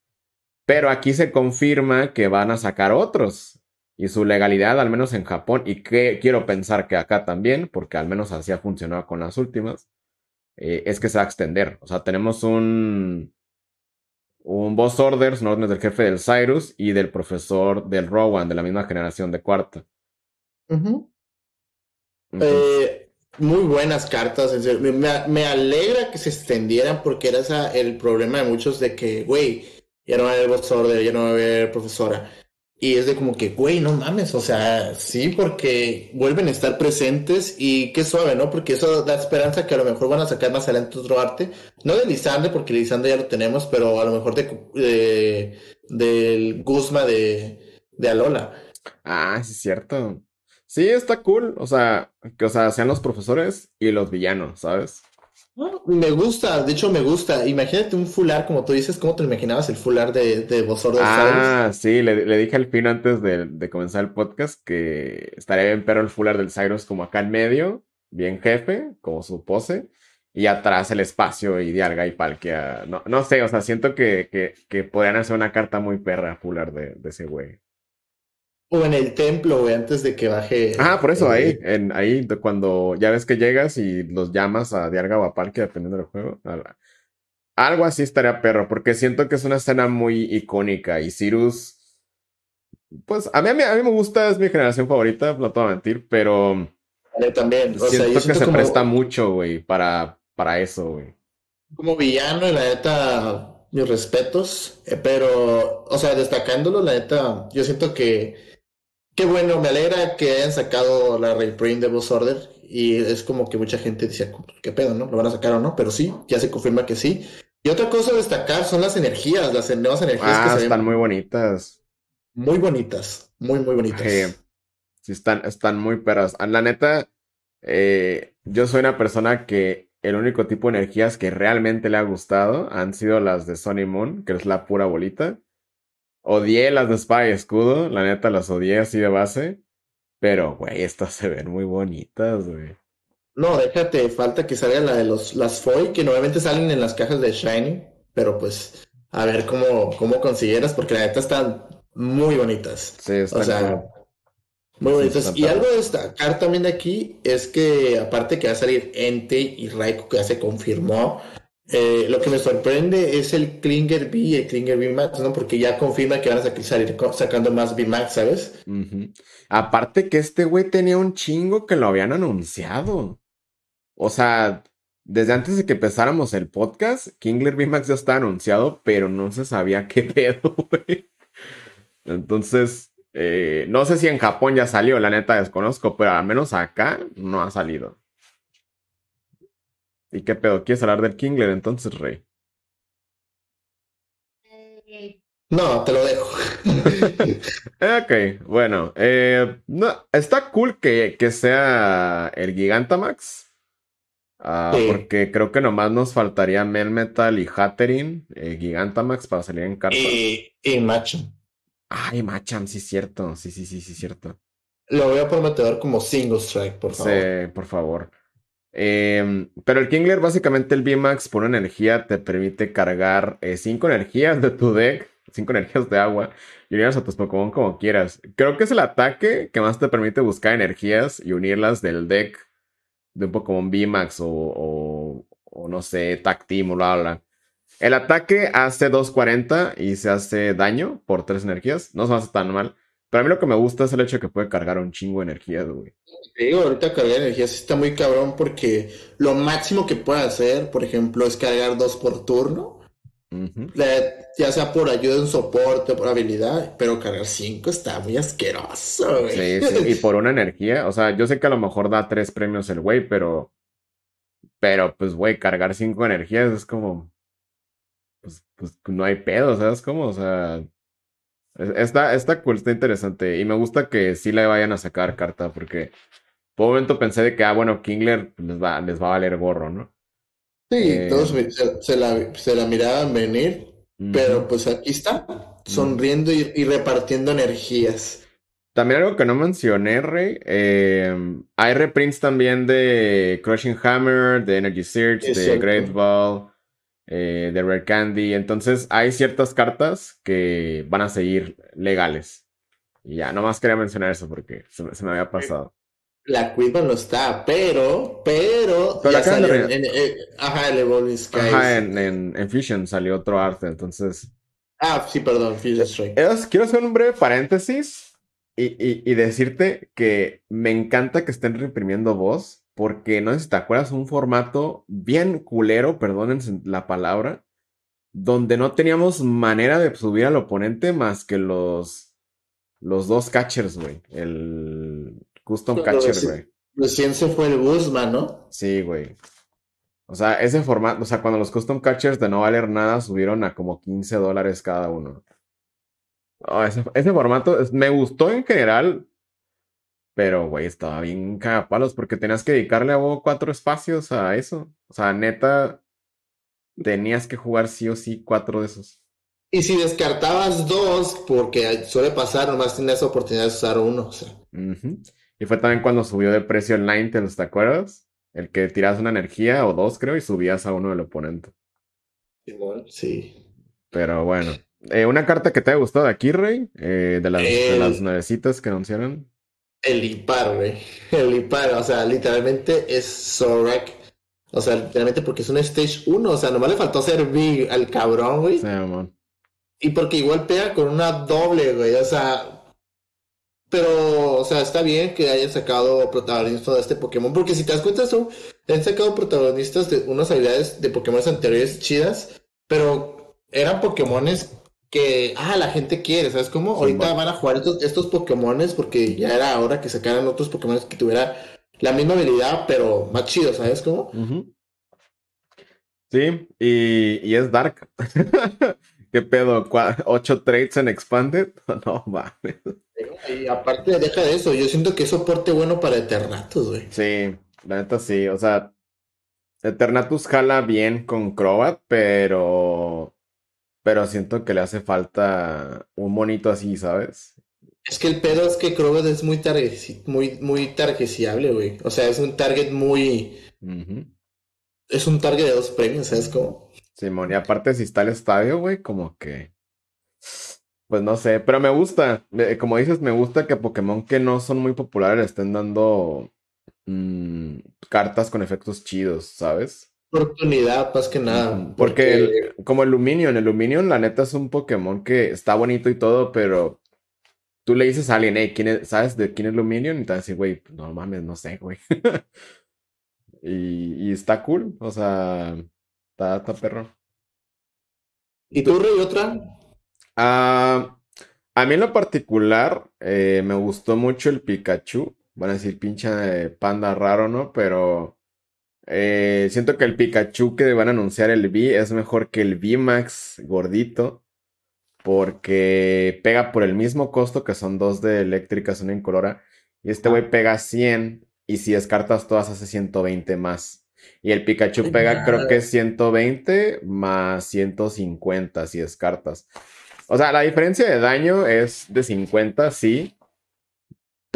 Pero aquí se confirma que van a sacar otros. Y su legalidad, al menos en Japón, y que quiero pensar que acá también, porque al menos así ha funcionado con las últimas, eh, es que se va a extender. O sea, tenemos un, un boss orders, son órdenes del jefe del Cyrus y del profesor del Rowan, de la misma generación de cuarta. Eh, muy buenas cartas. Me, me, alegra que se extendieran porque era esa, el problema de muchos de que, güey, ya no va a haber boss order, ya no va a haber profesora. Y es de como que, güey, no mames, o sea, sí, porque vuelven a estar presentes y qué suave, ¿no? Porque eso da esperanza que a lo mejor van a sacar más adelante otro arte. No de Lisandre, porque Lisandre ya lo tenemos, pero a lo mejor de, del Guzma de, de Alola. Ah, sí, es cierto. Sí, está cool. O sea, que o sea, sean los profesores y los villanos, ¿sabes? Me gusta, de hecho me gusta. Imagínate un fular, como tú dices, ¿cómo te imaginabas el fular de, de Ah, sí, le, dije al fin antes de, comenzar el podcast que estaría bien pero el fular del Cyrus como acá en medio, bien jefe, como su pose, y atrás el espacio y Dialga y Palkia. No, no sé, o sea, siento que, que, que podrían hacer una carta muy perra fular de, de ese güey. O en el templo, güey, antes de que baje. Ah, por eso ahí, en, ahí, cuando ya ves que llegas y los llamas a Diarga o a Parque, dependiendo del juego. Algo así estaría perro, porque siento que es una escena muy icónica y Cyrus. Pues a mí, a mí, me gusta, es mi generación favorita, no te voy a mentir, pero. también. O siento que se presta mucho, güey, para, para eso, güey. Como villano, la neta, mis respetos, eh, pero, o sea, destacándolo, la neta, yo siento que Qué bueno, me alegra que hayan sacado la reprint de Boss Order y es como que mucha gente dice, ¿qué pedo, no? ¿Lo van a sacar o no? Pero sí, ya se confirma que sí. Y otra cosa a destacar son las energías, las nuevas energías que ah, se están muy bonitas. Muy bonitas, muy, muy bonitas. sí, están, están muy perras. Ah, la neta, eh, yo soy una persona que el único tipo de energías que realmente le ha gustado han sido las de Sony Moon, que es la pura bolita. Odié las de Spy Escudo, la neta las odié así de base. Pero, güey, estas se ven muy bonitas, güey. No, déjate, falta que salgan la de los, las Foy, que normalmente salen en las cajas de Shiny. Pero pues, a ver cómo, cómo consiguieras, porque la neta están muy bonitas. Sí, están o sea, muy bonitas. y algo de destacar también de aquí es que, aparte que va a salir Ente y Raikou, que ya se confirmó, eh, lo que me sorprende es el Klinger B y el Klinger B Max, ¿no? Porque ya confirma que van a salir sacando más B Max, ¿sabes? Aparte que este güey tenía un chingo que lo habían anunciado. O sea, desde antes de que empezáramos el podcast, Kingler B Max ya está anunciado, pero no se sabía qué pedo, güey. Entonces, eh, no sé si en Japón ya salió, la neta desconozco, pero al menos acá no ha salido. ¿Y qué pedo? ¿Quieres hablar del Kingler entonces, Rey? No, te lo dejo. ok, bueno. Eh, no, está cool que, que, sea el Gigantamax. Ah, porque creo que nomás nos faltaría Melmetal y Hatterin, eh, Gigantamax para salir en carta. Y, y Macham. Ay, Macham, sí, cierto. Sí, sí, sí, sí, cierto. Lo voy a prometer como single strike, por favor. Sí, por favor. Em, pero el Kingler, básicamente el VMAX por una energía te permite cargar 5 eh, energías de tu deck, 5 energías de agua, y unirlas a tus Pokémon como quieras. Creo que es el ataque que más te permite buscar energías y unirlas del deck de un Pokémon VMAX o, o, o no sé, Tactim o bla, bla. El ataque hace 240 y se hace daño por 3 energías. No se hace tan mal. Pero a mí lo que me gusta es el hecho de que puede cargar un chingo de energía, güey. Te digo, ahorita cargar energía sí está muy cabrón porque lo máximo que puede hacer, por ejemplo, es cargar dos por turno. ya sea por ayuda en soporte, por habilidad, pero cargar cinco está muy asqueroso, güey. Sí, sí, y por una energía, o sea, yo sé que a lo mejor da tres premios el güey, pero, pero pues, güey, cargar cinco energías es como, pues, pues no hay pedo, ¿sabes cómo? O sea, Está, está cool, está interesante. Y me gusta que sí le vayan a sacar carta, porque por un momento pensé de que, ah, bueno, Kingler les va, les va a valer gorro, ¿no? Sí, eh, todos se, la, se la miraban venir, pero pues aquí está, sonriendo y, repartiendo energías. También algo que no mencioné, Rey, eh, hay reprints también de Crushing Hammer, de Energy Search, de Great Ball eh, de Rare Candy. Entonces hay ciertas cartas que van a seguir legales. Y ya, nomás quería mencionar eso porque se, me había pasado. La Quiva no está, pero, pero, pero salió en, eh, ajá, el Evolving Skies. Ajá, en, Fusion salió otro arte, entonces. Ah, sí, perdón, Fusion Strike. Quiero hacer un breve paréntesis y, y, y decirte que me encanta que estén reprimiendo voz porque no sé si te acuerdas, un formato bien culero, perdonen la palabra, donde no teníamos manera de subir al oponente más que los los dos catchers, güey. El custom catcher, güey. Recién se fue el Guzman, ¿no? Sí, güey. O sea, ese formato, o sea, cuando los custom catchers de no valer nada subieron a como 15 dólares cada uno. ese, ese, formato me gustó en general, pero, güey, estaba bien cagapalos porque tenías que dedicarle a vos cuatro espacios a eso. O sea, neta, tenías que jugar sí o sí cuatro de esos. Y si descartabas dos, porque suele pasar, nomás tienes oportunidad de usar uno. O sea. Y fue también cuando subió de precio el Ninetales, ¿te acuerdas? El que tiras una energía o dos, creo, y subías a uno del oponente. Sí. Pero bueno. Eh, una carta que te haya gustado de aquí, Rey, eh, de, las, de las nuevecitas que anunciaron. El Ipar, güey. El Ipar, o sea, literalmente es Zorak. O sea, literalmente porque es un Stage 1. O sea, nomás le faltó ser Big al cabrón, güey. Sí. Y porque igual pega con una doble, güey. O sea. Pero, o sea, está bien que hayan sacado protagonistas de este Pokémon. Porque si te das cuenta, son, han sacado protagonistas de unas habilidades de Pokémon anteriores chidas. Pero eran Pokémones que, ah, la gente quiere, ¿sabes cómo? Ahorita van a jugar estos, estos Pokémones porque ya era hora que sacaran otros Pokémon que tuviera la misma habilidad, pero más chido, ¿sabes cómo? Sí, y, y, es Dark. ¿Qué pedo? ¿Ocho traits en Expanded? No, mames. Y aparte, deja de eso, yo siento que es soporte bueno para Eternatus, güey. Sí, la neta sí, o sea, Eternatus jala bien con Crobat, pero pero siento que le hace falta un monito así, ¿sabes? Es que el pedo es que Crobat es muy, muy, muy targetiable, güey. O sea, es un target muy... Es un target de dos premios, ¿sabes cómo? Simón, y aparte si está el estadio, güey, como que... Pues no sé, pero me gusta. Como dices, me gusta que Pokémon que no son muy populares estén dando mm, cartas con efectos chidos, ¿sabes? Oportunidad, más que nada. Porque, como el Luminion, el Luminion, la neta es un Pokémon que está bonito y todo, pero tú le dices a alguien, hey, ¿quién ¿sabes de quién es Luminion? Y te va a decir, güey, pues, no mames, no sé, güey. y, está cool, o sea, está, perro. ¿Y tú, Rey, otra? Ah, a mí en lo particular, eh, me gustó mucho el Pikachu. Van a decir pinche panda raro, ¿no? Pero eh, siento que el Pikachu que van a anunciar el V es mejor que el V-Max gordito. Porque pega por el mismo costo que son dos de eléctricas, una incolora. Y este güey pega 100 y si descartas todas hace 120 más. Y el Pikachu pega creo que 120 más 150 si descartas. O sea, la diferencia de daño es de 50, sí.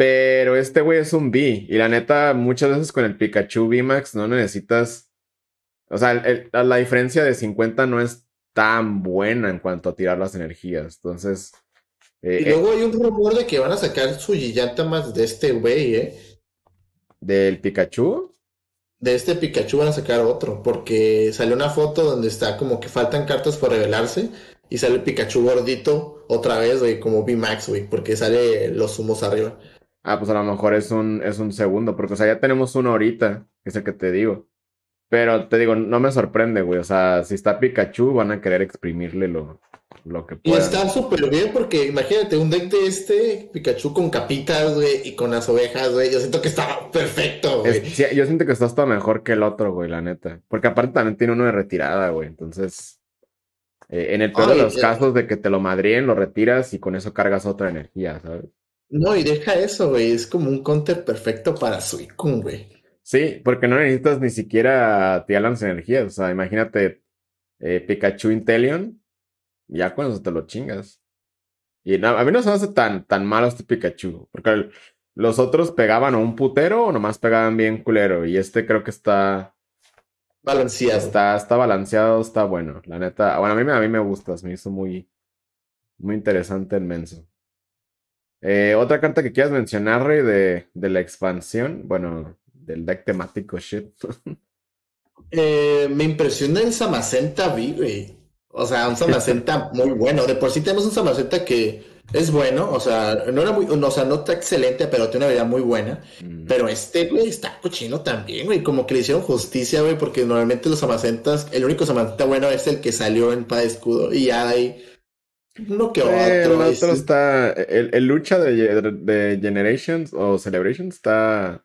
Pero este güey es un B. Y la neta, muchas veces con el Pikachu VMAX no necesitas. O sea, la diferencia de 50 no es tan buena en cuanto a tirar las energías. Entonces. Eh, y luego hay un rumor de que van a sacar su Giganta más de este güey, ¿eh? ¿Del Pikachu? De este Pikachu van a sacar otro. Porque salió una foto donde está como que faltan cartas por revelarse. Y sale el Pikachu gordito otra vez, güey, como VMAX, güey. Porque sale los humos arriba. Ah, pues a lo mejor es un, es un segundo, porque o sea, ya tenemos uno ahorita, que es el que te digo. Pero te digo, no me sorprende, güey. O sea, si está Pikachu, van a querer exprimirle lo, lo que puedan. Y está súper bien porque imagínate un deck de este Pikachu con capitas, güey, y con las ovejas, güey. Yo siento que está perfecto, güey. yo siento que está hasta mejor que el otro, güey, la neta. Porque aparte también tiene uno de retirada, güey. Entonces, eh, en el peor de los casos de que te lo madrien, lo retiras y con eso cargas otra energía, ¿sabes? No, y deja eso, güey. Es como un counter perfecto para Suicune, güey. Sí, porque no necesitas ni siquiera tirar las energías. O sea, imagínate eh, Pikachu Inteleon, ya cuando te lo chingas. Y a mí no se me hace tan, tan malo este Pikachu, porque los otros pegaban a un putero o nomás pegaban bien culero. Y este creo que está. Balanceado. Está, está balanceado, está bueno. La neta. Bueno, a mí, a mí me gusta, me hizo muy, muy interesante el menso. Eh, otra carta que quieras mencionar, Rey, de, de la expansión, bueno, del deck temático shit. eh, me impresiona el Samacenta V, güey. O sea, un Samacenta muy bueno. De por sí tenemos un Samacenta que es bueno, o sea, no era muy, o sea, no está excelente, pero tiene una vida muy buena. Mm. Pero este, güey, está cochino también, güey. Como que le hicieron justicia, güey, porque normalmente los Samacentas, el único Samacenta bueno es el que salió en Pada Escudo. Y ya ahí Uno que Eh, el otro. otro está. El, el lucha de, de Generations o Celebrations está.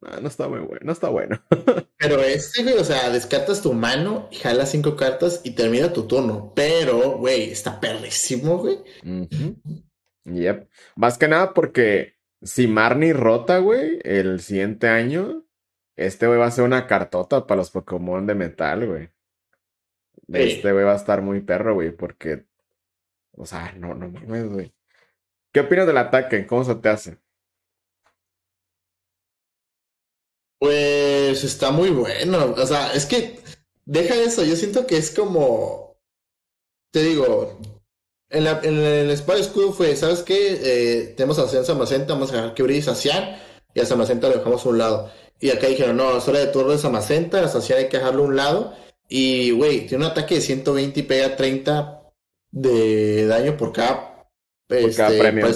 no está muy bueno. No está bueno. Pero este, güey, o sea, descartas tu mano, jalas cinco cartas y termina tu turno. Pero, güey, está perrísimo, güey. Yep. Más que nada porque si Marnie rota, güey, el siguiente año, este güey va a ser una cartota para los Pokémon de metal, güey. Sí. Este güey va a estar muy perro, güey, porque. O sea, no, no mames, güey. ¿Qué opinas del ataque? ¿Cómo se te hace? Pues está muy bueno. O sea, es que deja eso. Yo siento que es como. Te digo. En, el Espada Escudo fue, ¿sabes qué? Eh, tenemos a San Samacenta, vamos a dejar que brille Sacian y a Samacenta lo dejamos a un lado. Y acá dijeron, no, es hora de turno de Samacenta, a Sacian hay que dejarlo a un lado. Y, güey, tiene un ataque de 120 y pega 30 de daño por cada, Por cada este, premio.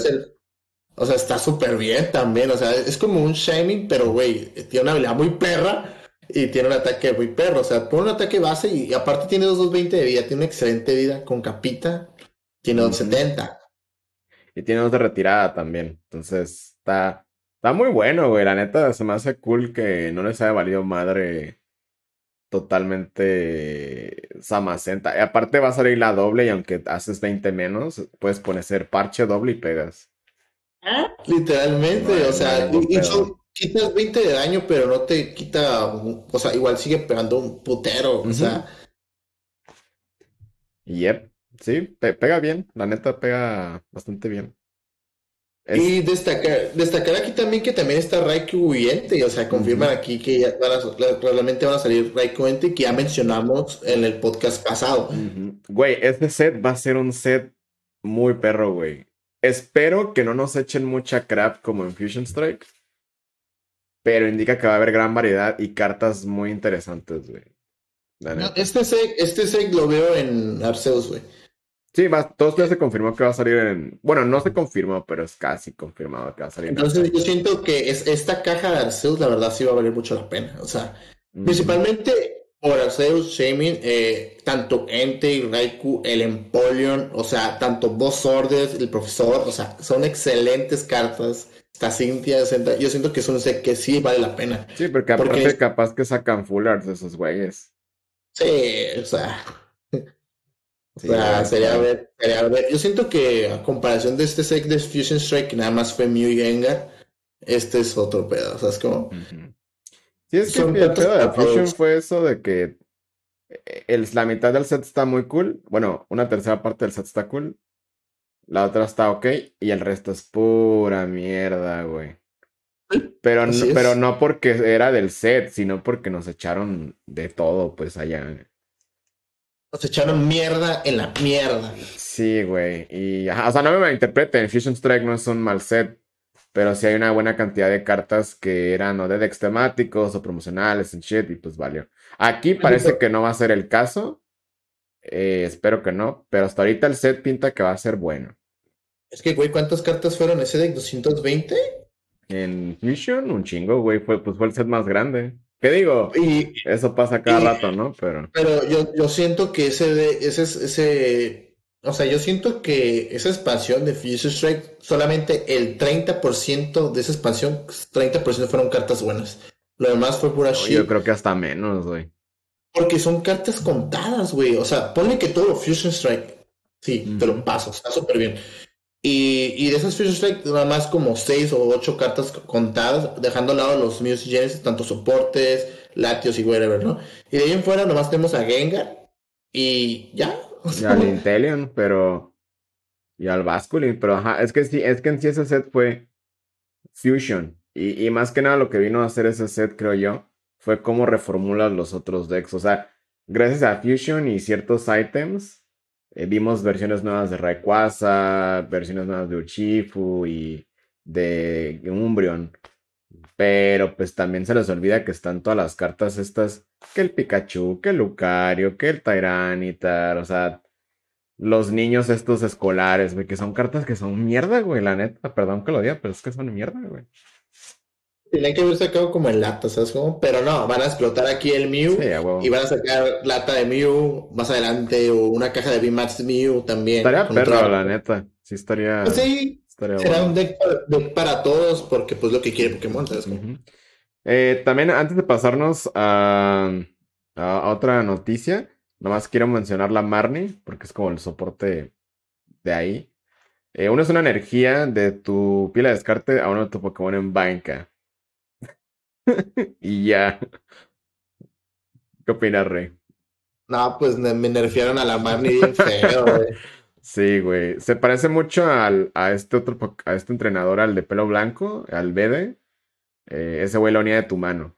o sea, está súper bien también. O sea, es como un Shining, pero güey, tiene una habilidad muy perra y tiene un ataque muy perro. O sea, pone un ataque base y, y aparte tiene 220 de vida. Tiene una excelente vida con capita. Tiene Ujú. 270. Y tiene dos de retirada también. Entonces, está, está muy bueno, güey. La neta, se me hace cool que no les haya valido madre totalmente Samacenta. Y aparte va a salir la doble y aunque haces 20 menos, puedes poner ser parche doble y pegas. Literalmente, No hay- o sea, no quitas 20 de daño, pero no te quita, o sea, igual sigue pegando un putero. O sea, Yep, sí, pe- pega bien. La neta pega bastante bien. Es- Y destacar, destacar aquí también que también está Raikou y Entei, o sea, confirman aquí que ya van a- la- realmente van a salir Raikou y Entei, que ya mencionamos en el podcast pasado. Güey, este set va a ser un set muy perro, güey. Espero que no nos echen mucha crap como en Fusion Strike. Pero indica que va a haber gran variedad y cartas muy interesantes, güey. No. Este set, este set lo veo en Arceus, güey. Sí, va, todo ya se confirmó que va a salir en. Bueno, no se confirmó, pero es casi confirmado que va a salir en. Entonces Arceus. yo siento que es, esta caja de Arceus, la verdad, sí va a valer mucho la pena. O sea, principalmente por Arceus, Shamin, eh, tanto Entei, Raikou, el Empoleon, o sea, tanto Boss Orders, el Profesor, o sea, son excelentes cartas. Está Senta- yo siento que es un set que sí vale la pena. Sí, porque aparte porque- capaz que sacan full arts de esos güeyes. Sí, o sea, o Sí, sea, güey, sería claro. ver, sería ver. Yo siento que a comparación de este set de Fusion Strike, que nada más fue Mew y Gengar, este es otro pedo. O sea, es como. Sí, es que el pedo de Fusion fue eso de que eh, el, la mitad del set está muy cool. Bueno, una tercera parte del set está cool. La otra está ok. Y el resto es pura mierda, güey. Pero, no- Así es. pero no porque era del set, sino porque nos echaron de todo, pues allá. Nos echaron mierda en la mierda. Sí, güey. Y, ajá, o sea, no me malinterpreten, Fusion Strike no es un mal set, pero sí hay una buena cantidad de cartas que eran o de decks temáticos o promocionales en shit, y pues valió. Aquí parece que no va a ser el caso. eh, espero que no, pero hasta ahorita el set pinta que va a ser bueno. Es que, güey, ¿cuántas cartas fueron ese deck? ¿220? En Fusion, un chingo, güey, fue, pues fue el set más grande. ¿Qué digo? Y, Eso pasa cada Y- rato, ¿no? Pero. pero yo, yo siento que ese de, ese, es- ese, o sea, yo siento que esa expansión de Fusion Strike, solamente el 30% de esa expansión, 30% fueron cartas buenas. Lo demás fue pura no, shit. yo creo que hasta menos, güey. Porque son cartas contadas, güey. O sea, ponle que todo Fusion Strike. Sí, te Ujú. lo paso, está súper bien. Y, y de esas Fusion Strike, nada más como 6 o 8 cartas contadas, dejando al lado los Music Genesis, tanto soportes, Latios y whatever, ¿no? Y de ahí en fuera nomás tenemos a Gengar y ya. Y al Inteleon, pero. Y al Basculin, pero ajá, es que sí, es que en sí ese set fue Fusion. Y, y más que nada lo que vino a hacer ese set, creo yo, fue cómo reformulas los otros decks. O sea, gracias a Fusion y ciertos ítems, eh, vimos versiones nuevas de Rayquaza, versiones nuevas de Uchifu y de Umbreon. Pero pues también se les olvida que están todas las cartas estas, que el Pikachu, que el Lucario, que el Tyranitar, o sea, los niños estos escolares, güey, que son cartas que son mierda, güey, la neta, perdón que lo diga, pero es que son mierda, güey. Tienen que haber sacado como en lata, ¿sabes cómo? Pero no, van a explotar aquí el Mew y van a sacar lata de Mew más adelante o una caja de VMAX Mew también. Estaría perro, la neta. Sí, estaría. Pues sí, será un deck para, todos porque, pues, lo que quiere Pokémon, ¿sabes? Eh, también, antes de pasarnos a, a, otra noticia, nomás quiero mencionar la Marnie porque es como el soporte de ahí. Eh, uno es una energía de tu pila de descarte a uno de tu Pokémon en banca. y ya. ¿Qué opinas, Rey? No, pues me, nerfearon a la Marnie bien feo, güey. Sí, güey. Se parece mucho al, a este otro a este entrenador, al de pelo blanco, al Bede. Eh, ese güey lo unía de tu mano.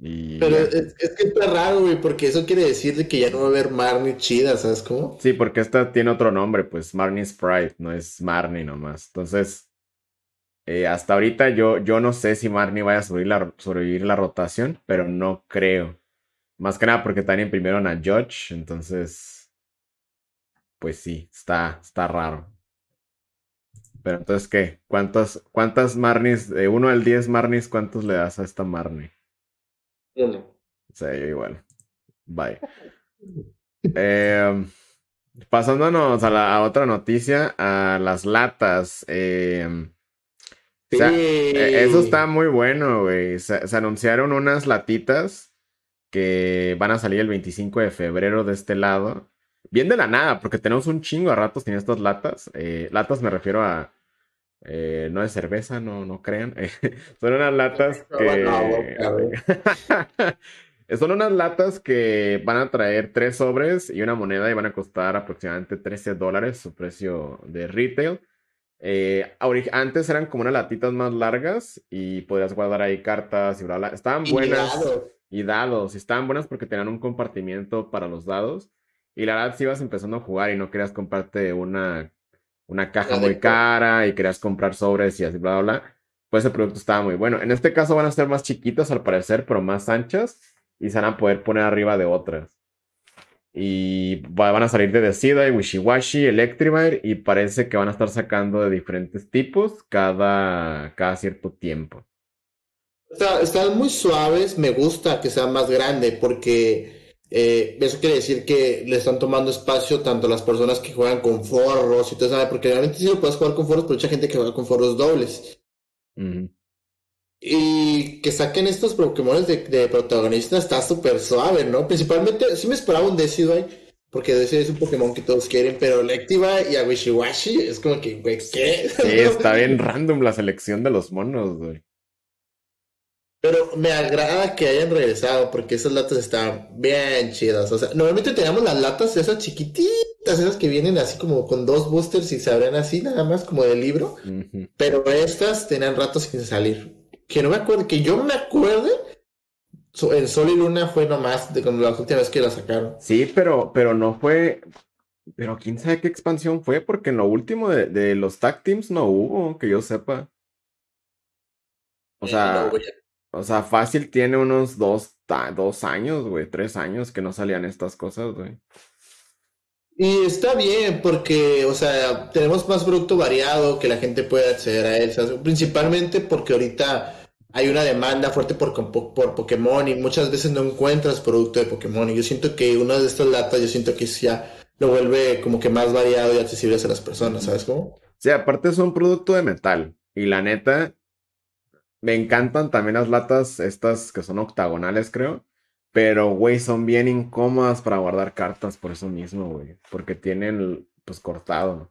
Pero es, que está raro, güey, porque eso quiere decir que ya no va a haber Marnie chida, ¿sabes cómo? Sí, porque esta tiene otro nombre, pues Marnie Sprite, no es Marnie nomás. Entonces, eh, hasta ahorita yo, yo no sé si Marnie vaya a sobrevivir la, rotación, pero no creo. Más que nada porque también imprimieron a Judge, entonces, pues sí, está, está raro. Pero entonces, ¿qué? ¿Cuántas, cuántas Marnies, de 1 al 10 Marnies, cuántos le das a esta Marnie? Uno. Sí, yo igual. Bye. Em, pasándonos a, la, otra noticia, a las latas. Eh, eso está muy bueno, güey. Se, anunciaron unas latitas que van a salir el 25 de febrero de este lado. Bien de la nada, porque tenemos un chingo a ratos en estas latas. Eh, latas me refiero a eh, no es cerveza, no, no crean. son unas latas que. son unas latas que van a traer tres sobres y una moneda y van a costar aproximadamente 13 dólares su precio de retail. Eh, antes eran como unas latitas más largas y podías guardar ahí cartas y bla, bla. Estaban buenas. Y dados. Y dados. Estaban buenas porque tenían un compartimiento para los dados. Y la verdad, si ibas empezando a jugar y no querías comprarte una una caja muy cara y querías comprar sobres y así, bla, bla, bla, pues el producto estaba muy bueno. En este caso van a ser más chiquitas al parecer, pero más anchas y se van a poder poner arriba de otras. Y van a salir de Decida y Wishiwashi, Electrivire y parece que van a estar sacando de diferentes tipos cada, cada cierto tiempo. están muy suaves, me gusta que sean más grandes porque eh, eso quiere decir que le están tomando espacio tanto a las personas que juegan con forros y todo eso, porque realmente sí lo puedes jugar con forros, pero mucha gente que juega con forros dobles. Y que saquen estos Pokémon de, de protagonista está súper suave, ¿no? Principalmente, sí me esperaba un Decidueye, porque Decidueye es un Pokémon que todos quieren, pero Electiva y a Wishiwashi es como que, güey, ¿qué? Sí, está bien random la selección de los monos, güey. Pero me agrada que hayan regresado porque esas latas están bien chidas. O sea, normalmente tenemos las latas esas chiquititas, esas que vienen así como con dos boosters y se abren así nada más como de libro. Pero estas tenían ratos sin salir. Que no me acuerdo, que yo me acuerde, en Sol y Luna fue nomás de cuando la última vez que la sacaron. Sí, pero, pero no fue. Pero quién sabe qué expansión fue, porque en lo último de, de los tag teams no hubo, que yo sepa. O sea, o sea, fácil tiene unos dos, dos años, güey, tres años que no salían estas cosas, güey. Y está bien porque, o sea, tenemos más producto variado que la gente puede acceder a él, principalmente porque ahorita hay una demanda fuerte por, por Pokémon y muchas veces no encuentras producto de Pokémon y yo siento que una de estas latas, yo siento que ya lo vuelve como que más variado y accesible a las personas, ¿sabes cómo? Sí, aparte es un producto de metal y la neta, me encantan también las latas, estas que son octagonales, creo. Pero, güey, son bien incómodas para guardar cartas por eso mismo, güey. Porque tienen, pues, cortado.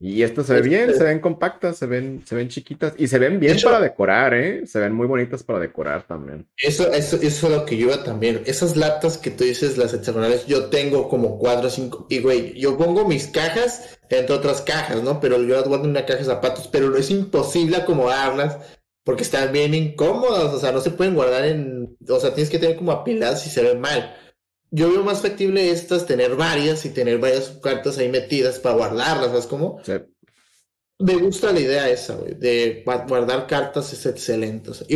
Y esto se ve bien, se ven compactas, se ven, se ven chiquitas. Y se ven bien para decorar, ¿eh? Se ven muy bonitas para decorar también. Eso, eso, eso es lo que yo también. Esas latas que tú dices, las hexagonales, yo tengo como cuatro o cinco. Y, güey, yo pongo mis cajas entre otras cajas, ¿no? Pero yo las guardo en una caja de zapatos, pero es imposible acomodarlas porque están bien incómodos, o sea, no se pueden guardar en, o sea, tienes que tener como apiladas y se ven mal. Yo veo más factible estas, tener varias y tener varias cartas ahí metidas para guardarlas, ¿sabes cómo? Sí. Me gusta la idea esa, güey, de guardar cartas es excelente. O sea,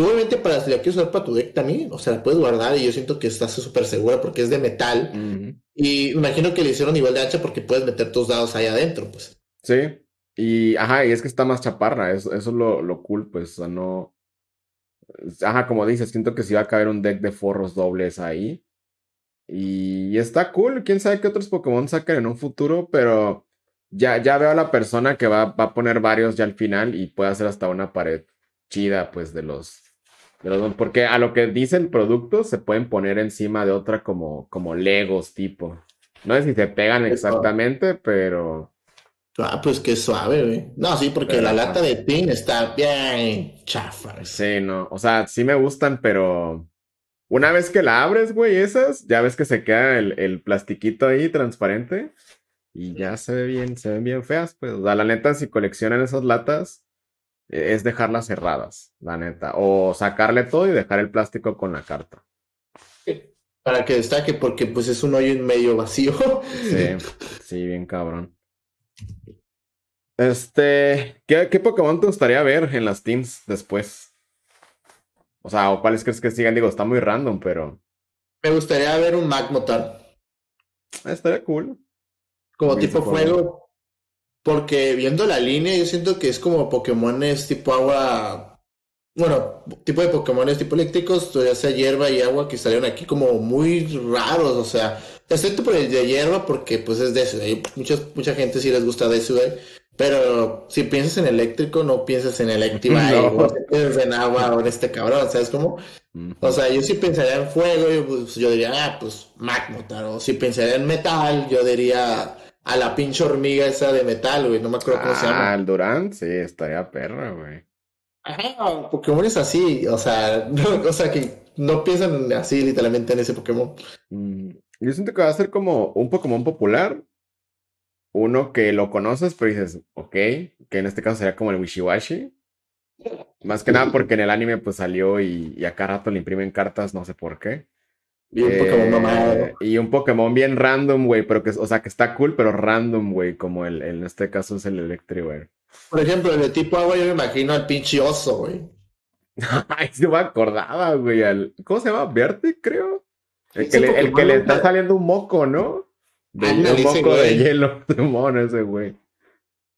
para si la quieres usar para tu deck también, o sea, la puedes guardar y yo siento que estás súper segura porque es de metal. Y imagino que le hicieron nivel de ancha porque puedes meter tus dados ahí adentro, pues. Sí, y, ajá, y es que está más chaparra, eso, eso es lo, lo cool, pues, o sea, no, Ajá, como dices, siento que sí va a caber un deck de forros dobles ahí. Y está cool, quién sabe qué otros Pokémon sacan en un futuro, pero ya, ya veo a la persona que va, va a poner varios ya al final y puede hacer hasta una pared chida, pues, de los, de los... Porque a lo que dice el producto se pueden poner encima de otra como, como Legos tipo. No sé si se pegan exactamente, pero... Ah, pues qué suave, güey. No, sí, porque la lata de pin está bien chafa. Sí, no. O sea, sí me gustan, pero una vez que la abres, güey, esas, ya ves que se queda el, el plastiquito ahí transparente y ya se ve bien, se ven bien feas, pues. O sea, la neta, si coleccionan esas latas, e, es dejarlas cerradas, la neta. O sacarle todo y dejar el plástico con la carta. Para que destaque, porque pues es un hoyo en medio vacío. Sí, sí, bien cabrón. Este, ¿qué, ¿qué Pokémon te gustaría ver en las teams después? O sea, ¿o cuáles crees que sigan? Digo, está muy random, pero. Me gustaría ver un Magmotar. Estaría cool. Como tipo fuego. Porque viendo la línea, yo siento que es como Pokémones tipo agua. Bueno, tipo de Pokémones tipo eléctricos, ya sea hierba y agua, que salieron aquí como muy raros. O sea, excepto por el de hierba, porque pues es de eso. Mucha, mucha gente sí les gusta de eso, pero si piensas en eléctrico, no piensas en Electrified, no. piensas en agua o en este cabrón, ¿sabes cómo? O sea, yo sí pensaría en fuego, yo, pues, yo diría, ah, pues Magmotar. O si pensaría en metal, yo diría a la pinche hormiga esa de metal, güey. No me acuerdo cómo se llama. Ah, el Durant, sí, estaría perra, güey. Ajá, Pokémon es así, o sea, no, o sea, que no piensan así literalmente en ese Pokémon. Mm, yo siento que va a ser como un Pokémon popular, uno que lo conoces, pero dices, ok, que en este caso sería como el Wishiwashi. Más que nada porque en el anime pues salió y, y acá rato le imprimen cartas, no sé por qué. Y un Pokémon mamado. Eh, y un Pokémon bien random, güey, pero que, o sea, que está cool, pero random, güey, como el, en este caso es el Electric, Por ejemplo, el de tipo agua yo me imagino al pinche oso, güey. Ay, se me acordaba, güey, al... ¿Cómo se llama? ¿Verte, creo? El que, le, el que le está saliendo un moco, ¿no? De, un moco de hielo, de mono ese, güey.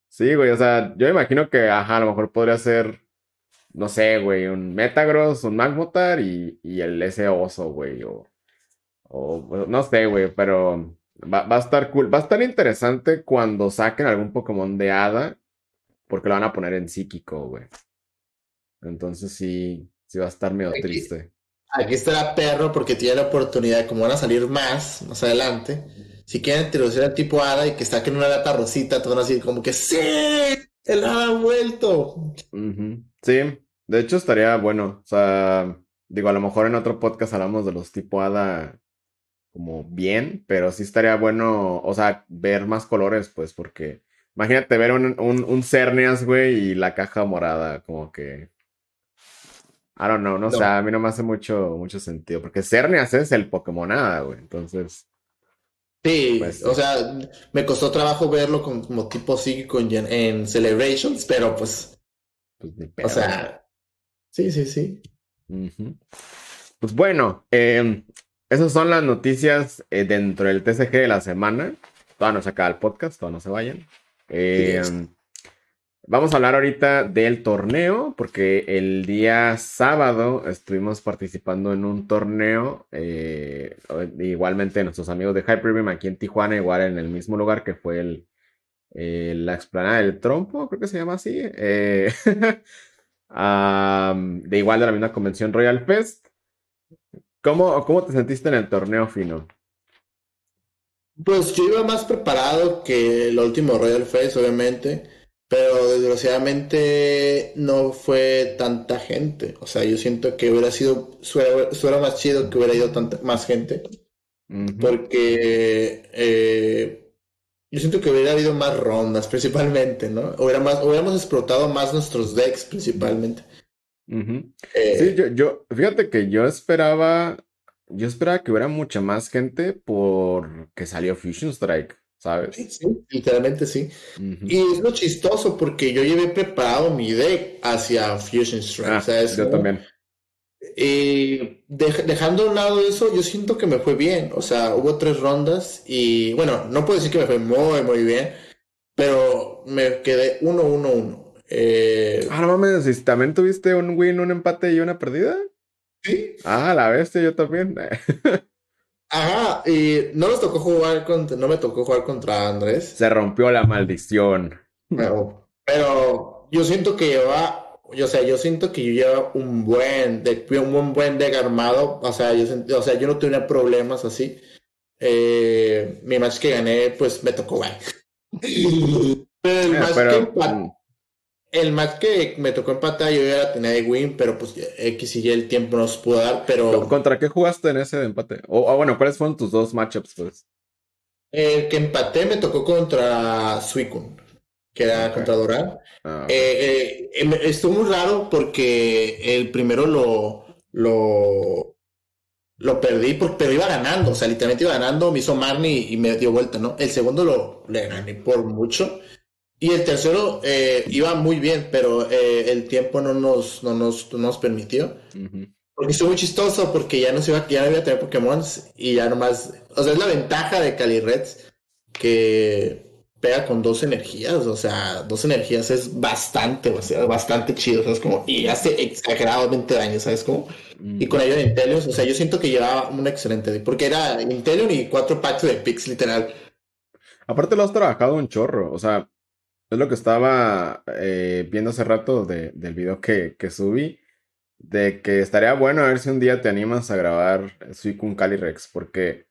Sí, güey, o sea, yo imagino que, ajá, a lo mejor podría ser, no sé, güey, un Metagross, un Magmotar y, y el ese oso, güey, o, o no sé, güey, pero va, va, a estar cool. Va a estar interesante cuando saquen algún Pokémon de hada, porque lo van a poner en psíquico, güey. Entonces sí, sí va a estar medio triste. Aquí estará perro porque tiene la oportunidad, como van a salir más más adelante, si quieren introducir al tipo hada y que saquen una lata rosita, te van a como que ¡Sí! ¡El hada ha vuelto! Sí, de hecho estaría bueno. O sea, digo, a lo mejor en otro podcast hablamos de los tipo hada como bien, pero sí estaría bueno, o sea, ver más colores, pues, porque imagínate ver un, un, un Cernias, güey, y la caja morada, como que I don't know, no, sé, a mí no me hace mucho, mucho sentido, porque Cernias es el Pokémonada, güey, entonces... Sí, pues, o sea, me costó trabajo verlo como tipo psíquico en, Celebrations, pero pues... pues o sea, sí, sí, sí. Pues bueno, eh, esas son las noticias eh, dentro del TCG de la semana. Todavía no se acaba el podcast, todavía no se vayan. Eh, Vamos a hablar ahorita del torneo, porque el día sábado estuvimos participando en un torneo, eh, igualmente nuestros amigos de Hyperbeam aquí en Tijuana, igual en el mismo lugar que fue el, eh, la explanada del trompo, creo que se llama así, eh, de igual de la misma convención Royal Fest. ¿Cómo, ¿Cómo te sentiste en el torneo, Fino? Pues yo iba más preparado que el último Royal Fest, obviamente. Pero desgraciadamente no fue tanta gente. O sea, yo siento que hubiera sido, suena, más chido que hubiera ido tanta, más gente. Porque eh, yo siento que hubiera habido más rondas principalmente, ¿no? Hubiera más, hubiéramos explotado más nuestros decks principalmente. Eh, sí, yo, yo, fíjate que yo esperaba, yo esperaba que hubiera mucha más gente porque salió Fusion Strike. ¿Sabes? Sí, literalmente sí. Y es lo chistoso porque yo llevé preparado mi deck hacia Fusion Strike. Ah, yo también. Y dejando a un lado eso, yo siento que me fue bien. O sea, hubo tres rondas y bueno, no puedo decir que me fue muy, muy bien, pero me quedé 1-1-1. Eh, ah, no mames, ¿y también tuviste un win, un empate y una perdida? Sí. Ah, la bestia, yo también. Ajá, y no nos tocó jugar contra, no me tocó jugar contra Andrés. Se rompió la maldición. Pero, pero yo siento que lleva, o sea, yo siento que yo llevo un buen, de, un buen deck armado, o sea, yo, o sea, yo no tenía problemas así. Eh, mi match que gané, pues me tocó güey. pero el, match que mm. El match que me tocó empatar, yo ya la tenía de win, pero pues X y Y el tiempo nos pudo dar, pero... ¿Contra qué jugaste en ese empate? O bueno, ¿cuáles fueron tus dos matchups, pues? El que empaté me tocó contra Suicune que era contra Doral. Ah, eh, eh, em, estuvo muy raro porque el primero lo, lo, lo perdí, porque, pero iba ganando, o sea, literalmente iba ganando, me hizo Marnie y me dio vuelta, ¿no? El segundo lo le gané por mucho. Y el tercero eh, iba muy bien, pero el tiempo no nos, no nos, nos permitió. Porque estuvo muy chistoso, porque ya no se iba, ya no iba a tener Pokémon y ya nomás. O sea, es la ventaja de Cali Reds que pega con dos energías, o sea, dos energías es bastante, o sea, bastante chido, ¿sabes? Como, y hace exageradamente daño, ¿sabes? Como, y con ayuda de Inteleon, o sea, yo siento que llevaba un excelente, porque era Inteleon y cuatro packs de Pix, literal. Aparte lo has trabajado un chorro, o sea, es lo que estaba eh, viendo hace rato de, del video que, que subí, de que estaría bueno a ver si un día te animas a grabar Suicune Calyrex, porque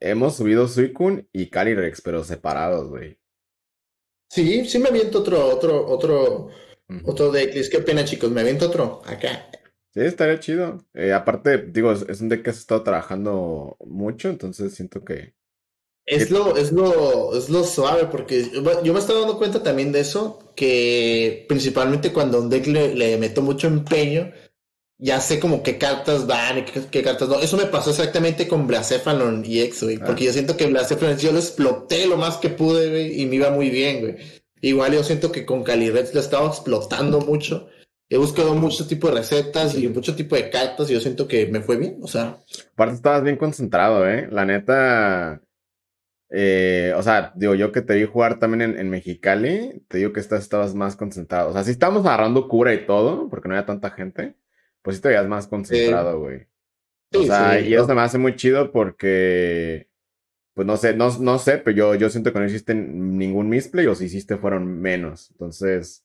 Hemos subido Suicune y Calyrex, pero separados, güey. Sí, sí me aviento otro, otro, otro, otro deck. Es que pena, chicos, me aviento otro acá. Sí, estaría chido. Eh, aparte, digo, es, un deck que has estado trabajando mucho, entonces siento que. Es lo, es lo, es lo suave, porque yo me estaba dando cuenta también de eso, que principalmente cuando un deck le, le meto mucho empeño, ya sé como qué cartas van y qué, cartas no. Eso me pasó exactamente con Blacephalon y X, güey. Porque ah. yo siento que Blacephalon yo lo exploté lo más que pude, güey, y me iba muy bien, güey. Igual yo siento que con Calirets lo estaba explotando mucho. He buscado mucho tipo de recetas y mucho tipo de cartas y yo siento que me fue bien, o sea. Aparte estabas bien concentrado, ¿eh? La neta... Eh, o sea, digo, yo que te vi jugar también en, Mexicali, te digo que estabas más concentrado. O sea, sí estábamos agarrando cura y todo, porque no había tanta gente pues sí te veías más concentrado, güey. o sea, y eso me hace muy chido porque, pues no sé, no, no sé, pero yo, yo siento que no hiciste ningún misplay o si hiciste fueron menos. Entonces...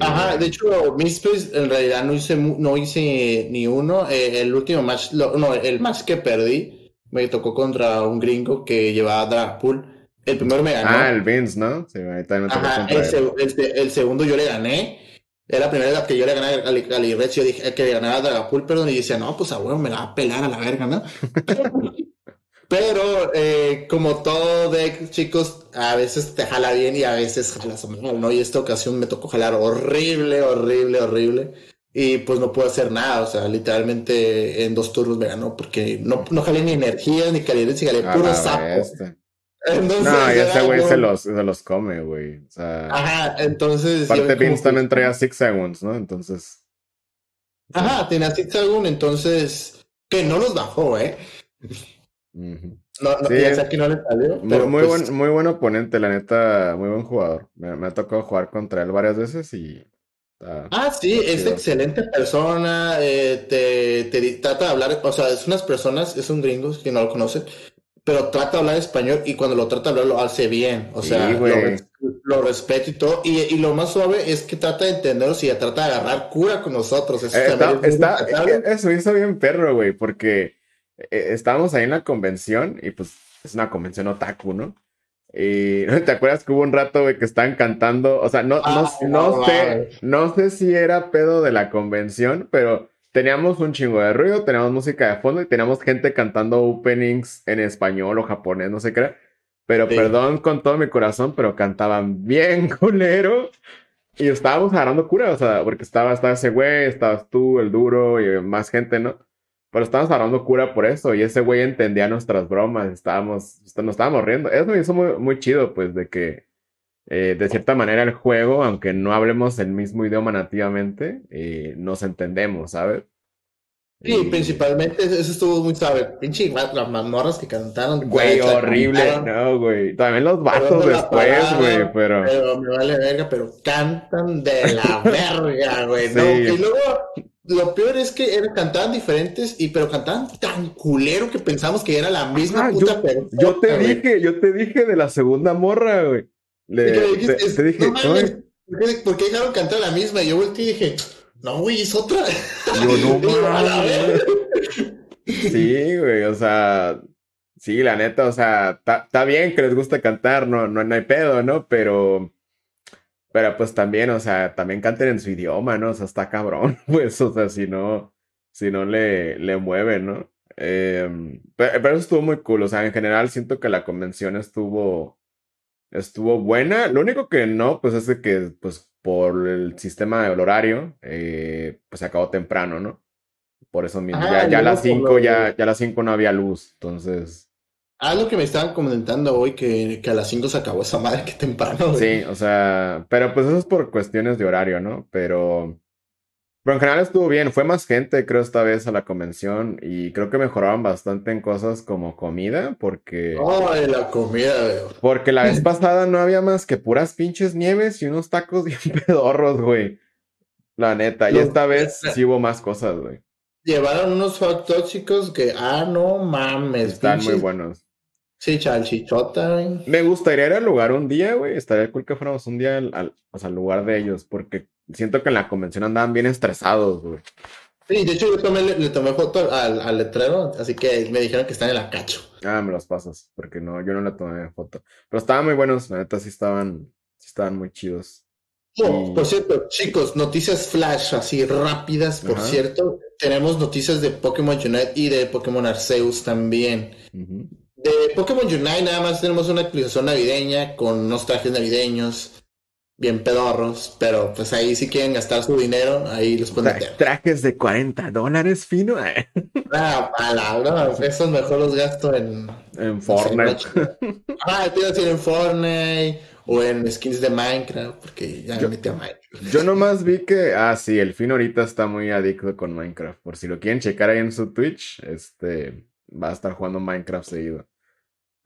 Ajá, de eh, hecho, misplays en realidad no hice, no hice ni uno. Eh, el último match, no, el match que perdí me tocó contra un gringo que llevaba Dragpool. El primero me ganó. Ah, el Vince, ¿no? Sí, ahí también me tocó Ajá, el, el, segundo yo le gané. Era la primera vez que yo le gané a Red, yo dije que le ganaba a Dragapult, perdón, y decía, no, pues a huevo me la va a pelar a la verga, ¿no? Pero eh, como todo deck, chicos, a veces te jala bien y a veces jalas mal, ¿no? Y esta ocasión me tocó jalar horrible, horrible, horrible. Y pues no puedo hacer nada, o sea, literalmente en dos turnos me ganó porque no, no jalé ni energía, ni calidad, ni jalé puro sapo. Entonces, no, y ese güey se, los, se los come, güey. O sea, Ajá, entonces. Aparte, Vince también traía Six Seconds, ¿no? Entonces. Ajá, tenía Six Seconds, entonces. Que no los bajó, ¿eh? No, no, sí, ya sé que no le salió. muy, muy, pues buen, muy buen oponente, la neta, muy buen jugador. Me, me ha tocado jugar contra él varias veces y. ah, sí, es excelente persona, eh, te, te, trata de hablar, o sea, es unas personas, es un gringo que no lo conoce, pero trata de hablar español y cuando lo trata de hablar lo hace bien. O sea, lo, respeto y todo. Y, lo más suave es que trata de entendernos y trata de agarrar cura con nosotros. Eso, eh, está, eh, eso hizo bien perro, güey, porque eh, estábamos ahí en la convención y pues es una convención otaku, ¿no? Y ¿te acuerdas que hubo un rato, güey, que estaban cantando? O sea, no, no, no, sé, no sé si era pedo de la convención, pero teníamos un chingo de ruido, teníamos música de fondo y teníamos gente cantando openings en español o japonés, no sé qué era. Pero perdón con todo mi corazón, pero cantaban bien culero. Y estábamos agarrando cura, o sea, porque estaba, estaba ese güey, estabas tú, el duro y más gente, ¿no? Pero estábamos agarrando cura por eso y ese güey entendía nuestras bromas, estábamos, nos estábamos riendo. Eso me hizo muy, muy chido, pues, de que eh, de cierta manera el juego, aunque no hablemos el mismo idioma nativamente, eh, nos entendemos, ¿sabes? Sí, principalmente eso estuvo muy suave. Pinche las mamorras que cantaron. Güey, horrible. No, güey. También los vatos después, güey, pero... Pero me vale verga, pero cantan de la verga, güey. ¿no? Y luego, lo peor es que eran, cantaban diferentes, y pero cantaban tan culero que pensamos que era la misma puta yo, Yo te dije, yo te dije de la segunda morra, güey. Le, te, dije, no mames, ¿por, qué, dejaron cantar la misma? Y yo volteé y dije, no, güey, es otra. Yo no. Sí, güey, o sea, sí, la neta, o sea, está bien que les guste cantar, no, no, no hay pedo, ¿no? Pero, pero pues también, o sea, también canten en su idioma, ¿no? O sea, está cabrón, pues, o sea, si no, si no le, le mueven, ¿no? Em, pero, pero, eso estuvo muy cool, o sea, en general siento que la convención estuvo, estuvo buena. Lo único que no, pues es de que, pues por el sistema del horario, eh, pues se acabó temprano, ¿no? Por eso mismo. ya, ya a las 5 ya, ya a las 5 no había luz, entonces... Ah, lo que me estaban comentando hoy, que, que a las 5 se acabó esa madre, que temprano. Sí, o sea, pero pues eso es por cuestiones de horario, ¿no? Pero pero en general estuvo bien, fue más gente creo esta vez a la convención y creo que mejoraron bastante en cosas como comida porque... Ay, la comida, Porque la vez pasada no había más que puras pinches nieves y unos tacos bien pedorros, güey. La neta, y esta vez sí hubo más cosas, güey. Llevaron unos hot tóxicos que, ah, no mames. Están muy buenos. Sí, chalchichota, güey. Me gustaría ir al lugar un día, güey. Estaría cool que fuéramos un día al, al lugar de ellos, porque siento que en la convención andaban bien estresados, güey. Sí, de hecho yo tomé, le, tomé foto al, al, letrero, así que me dijeron que están en la cacho. Ah, me los pasas, porque no, yo no le tomé foto. Pero estaban muy buenos, la neta sí estaban, sí estaban muy chidos. Oh, Por cierto, chicos, noticias flash así rápidas, por cierto. Tenemos noticias de Pokémon Unite y de Pokémon Arceus también. De Pokémon Unite nada más tenemos una actualización navideña con unos trajes navideños bien pedorros, pero pues ahí si quieren gastar su dinero, ahí los pueden meter. Trajes de 40 dólares, fino. ah, palabra, esos mejor los gasto en... En Fortnite. ah, te iba a decir en Fortnite o en skins de Minecraft, porque ya me metí a Minecraft. Yo nomás vi que, ah, sí, el Fino ahorita está muy adicto con Minecraft. Por si lo quieren checar ahí en su Twitch, este, va a estar jugando Minecraft seguido.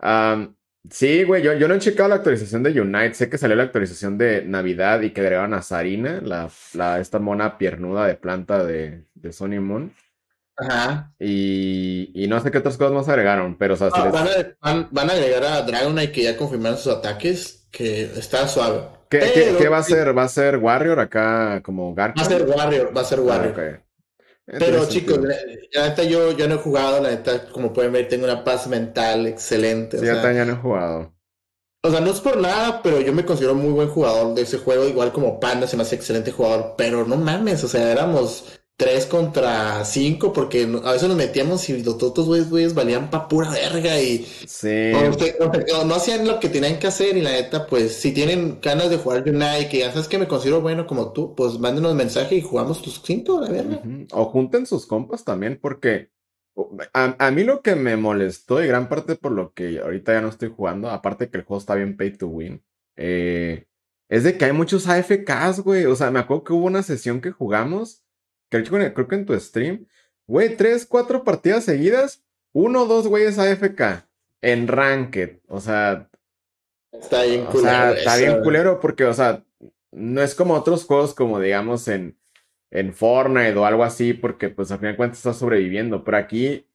Um, Sí, güey, yo, yo no he checado la actualización de Unite. Sé que salió la actualización de Navidad y que agregaron a Sarina, la, la, esta mona piernuda de planta de, de Sony Moon. Ajá. Y, y, no sé qué otras cosas más agregaron, pero o sea, ah, van, a, van, a, agregar a Dragonite que ya confirmaron sus ataques, que está suave. ¿Qué, ¿qué, va a ser? ¿Va a ser Warrior acá como Garca? Va a ser Warrior, va a ser ah, Warrior. Pero chicos, la, neta yo, yo no he jugado, la neta, como pueden ver, tengo una paz mental excelente. Sí, ya no he jugado. O sea, no es por nada, pero yo me considero muy buen jugador de ese juego, igual como Panda se me hace excelente jugador, pero no mames, o sea, éramos tres contra cinco, porque a veces nos metíamos y los otros güeyes, valían pa' pura verga y sí. no hacían lo que tenían que hacer y la neta, pues si tienen ganas de jugar Unite, que ya sabes que me considero bueno como tú, pues mándenos mensaje y jugamos tus cinco, la verga. O junten sus compas también, porque a, a, mí lo que me molestó y gran parte por lo que ahorita ya no estoy jugando, aparte que el juego está bien pay to win, eh, es de que hay muchos AFKs, güey. O sea, me acuerdo que hubo una sesión que jugamos creo que en tu stream, güey, tres, cuatro partidas seguidas, uno o dos güeyes AFK en Ranked. O sea, está bien culero. está bien culero porque, o sea, no es como otros juegos como digamos en, en Fortnite o algo así, porque pues al final de cuentas estás sobreviviendo. Pero aquí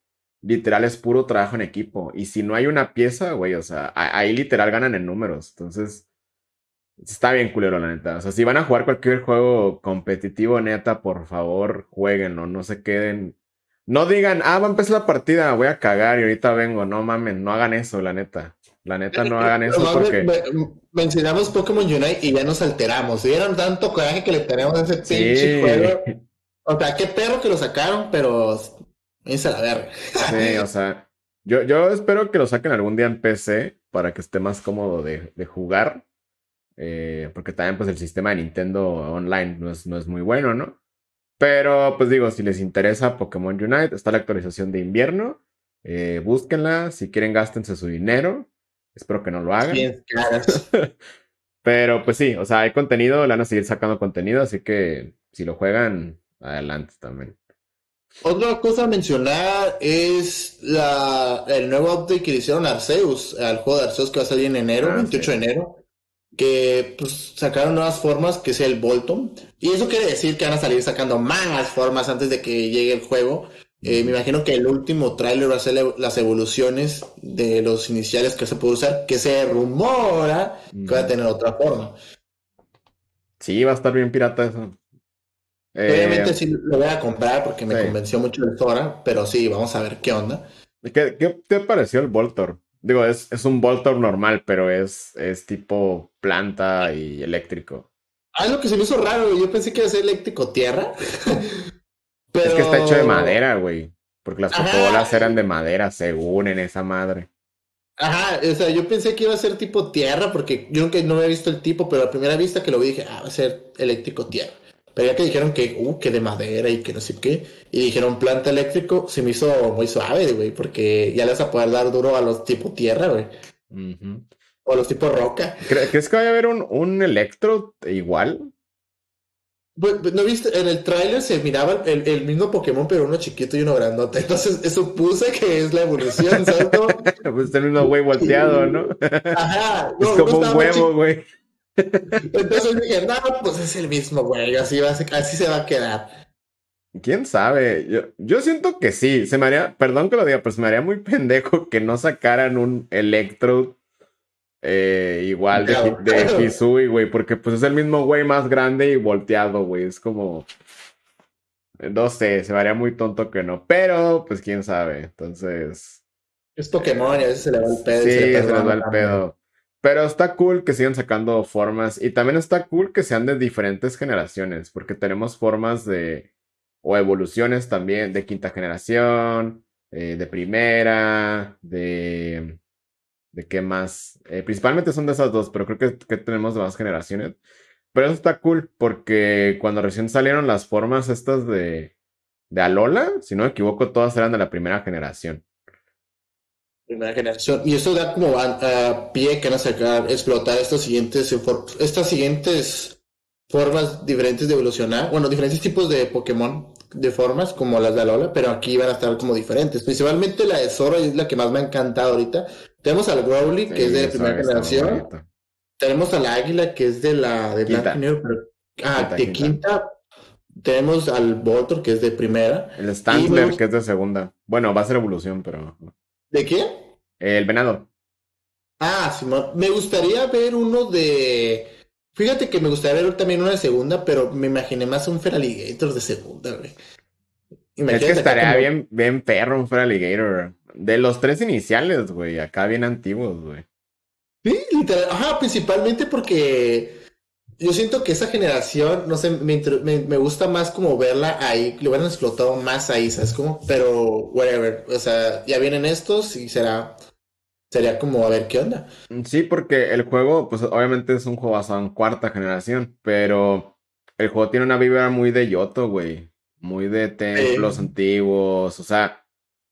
literal es puro trabajo en equipo. Y si no hay una pieza, güey, o sea, ahí literal ganan en números. Entonces, Está bien culero, la neta. O sea, si van a jugar cualquier juego competitivo, neta, por favor, jueguenlo. No se queden. No digan, ah, va a empezar la partida, voy a cagar y ahorita vengo. No mamen, no hagan eso, la neta. La neta, no hagan eso porque. mencionamos Pokémon Unite y ya nos alteramos. Vieron tanto coraje que le tenemos a ese pinche juego. O sea, qué perro que lo sacaron, pero. Es a la verga. Sí, o sea. Yo, yo espero que lo saquen algún día en PC para que esté más cómodo de, de jugar. Eh, porque también pues el sistema de Nintendo Online no es, no es muy bueno, ¿no? Pero pues digo, si les interesa Pokémon Unite, está la actualización de invierno. Eh, búsquenla, si quieren gástense su dinero. Espero que no lo hagan. Pero pues sí, o sea, hay contenido, le van a seguir sacando contenido, así que si lo juegan, adelante también. Otra cosa a mencionar es la, el nuevo update que le hicieron a Arceus, al juego de Arceus que va a salir en enero, 28 ah, de enero, que pues sacaron nuevas formas, que es el Bolton. Y eso quiere decir que van a salir sacando más formas antes de que llegue el juego. Eh, me imagino que el último tráiler va a ser las evoluciones de los iniciales que se puede usar, que se rumora que va a tener otra forma. Sí, va a estar bien pirata eso. Obviamente eh, sí lo voy a comprar porque me convenció mucho el Zora, pero sí, vamos a ver qué onda. ¿Qué, qué te pareció el Voltor? Digo, es, es un Voltor normal, pero es, es tipo planta y eléctrico. Ah, lo que se me hizo raro, yo pensé que iba a ser eléctrico tierra. Es que está hecho de madera, güey. Porque las Pokébolas eran de madera, según en esa madre. Ajá, o sea, yo pensé que iba a ser tipo tierra, porque yo nunca no había visto el tipo, pero a primera vista que lo vi dije, ah, va a ser eléctrico tierra. Pero ya que dijeron que, uh, que de madera y que no sé qué, y dijeron planta eléctrico, se me hizo muy suave, güey, porque ya le vas a poder dar duro a los tipo tierra, güey. O a los tipo roca. ¿Crees que vaya a haber un, un electro igual? Pues, pues, ¿No viste? En el tráiler se miraba el, mismo Pokémon, pero uno chiquito y uno grandote. Entonces, eso puse que es la evolución, ¿cierto? pues el mismo güey volteado, ¿no? Ajá. es como un huevo, güey. Entonces dije, no, pues es el mismo güey, así, va, así se va a quedar. ¿Quién sabe? Yo, yo siento que sí. Se me haría, perdón que lo diga, pero se me haría muy pendejo que no sacaran un Electro eh, igual de, de Hisui, güey, porque pues es el mismo güey más grande y volteado, güey. Es como. No sé, se me haría muy tonto que no. Pero, pues quién sabe. Entonces. Es Pokémon y a veces se le va el pedo. Sí, se, le, va el pedo. Pero está cool que sigan sacando formas. Y también está cool que sean de diferentes generaciones. Porque tenemos formas de. O evoluciones también de quinta generación. Eh, de primera. De de qué más. Eh, principalmente son de esas dos, pero creo que, que tenemos de más generaciones. Pero eso está cool porque cuando recién salieron las formas estas de, de Alola, si no me equivoco, todas eran de la primera generación. Primera generación. Y eso da como a, pie que van a sacar, explotar estas siguientes, estas siguientes formas diferentes de evolucionar. Bueno, diferentes tipos de Pokémon de formas como las de Alola, pero aquí van a estar como diferentes. Principalmente la de Zora es la que más me ha encantado ahorita tenemos al Growly, que es de primera generación. Tenemos a la Águila, que es de la de Black ah, de quinta. Tenemos al Voltor, que es de primera. El Stansler, que es de segunda. Bueno, va a ser evolución, pero. ¿De qué? El venado. Ah, Simón. Me gustaría ver uno de. Fíjate que me gustaría ver también uno de segunda, pero me imaginé más un Feraligator de segunda, güey. Es que estaría bien, bien perro un Feraligator. De los tres iniciales, güey, acá bien antiguos, güey. Sí, literal. Ajá, principalmente porque yo siento que esa generación, no sé, me, me, gusta más como verla ahí, lo hubieran explotado más ahí, ¿sabes? Como, pero, whatever, o sea, ya vienen estos y será, sería como a ver qué onda. Sí, porque el juego, pues obviamente es un juego basado en cuarta generación, pero el juego tiene una vibra muy de Yoto, güey, muy de templos antiguos, o sea,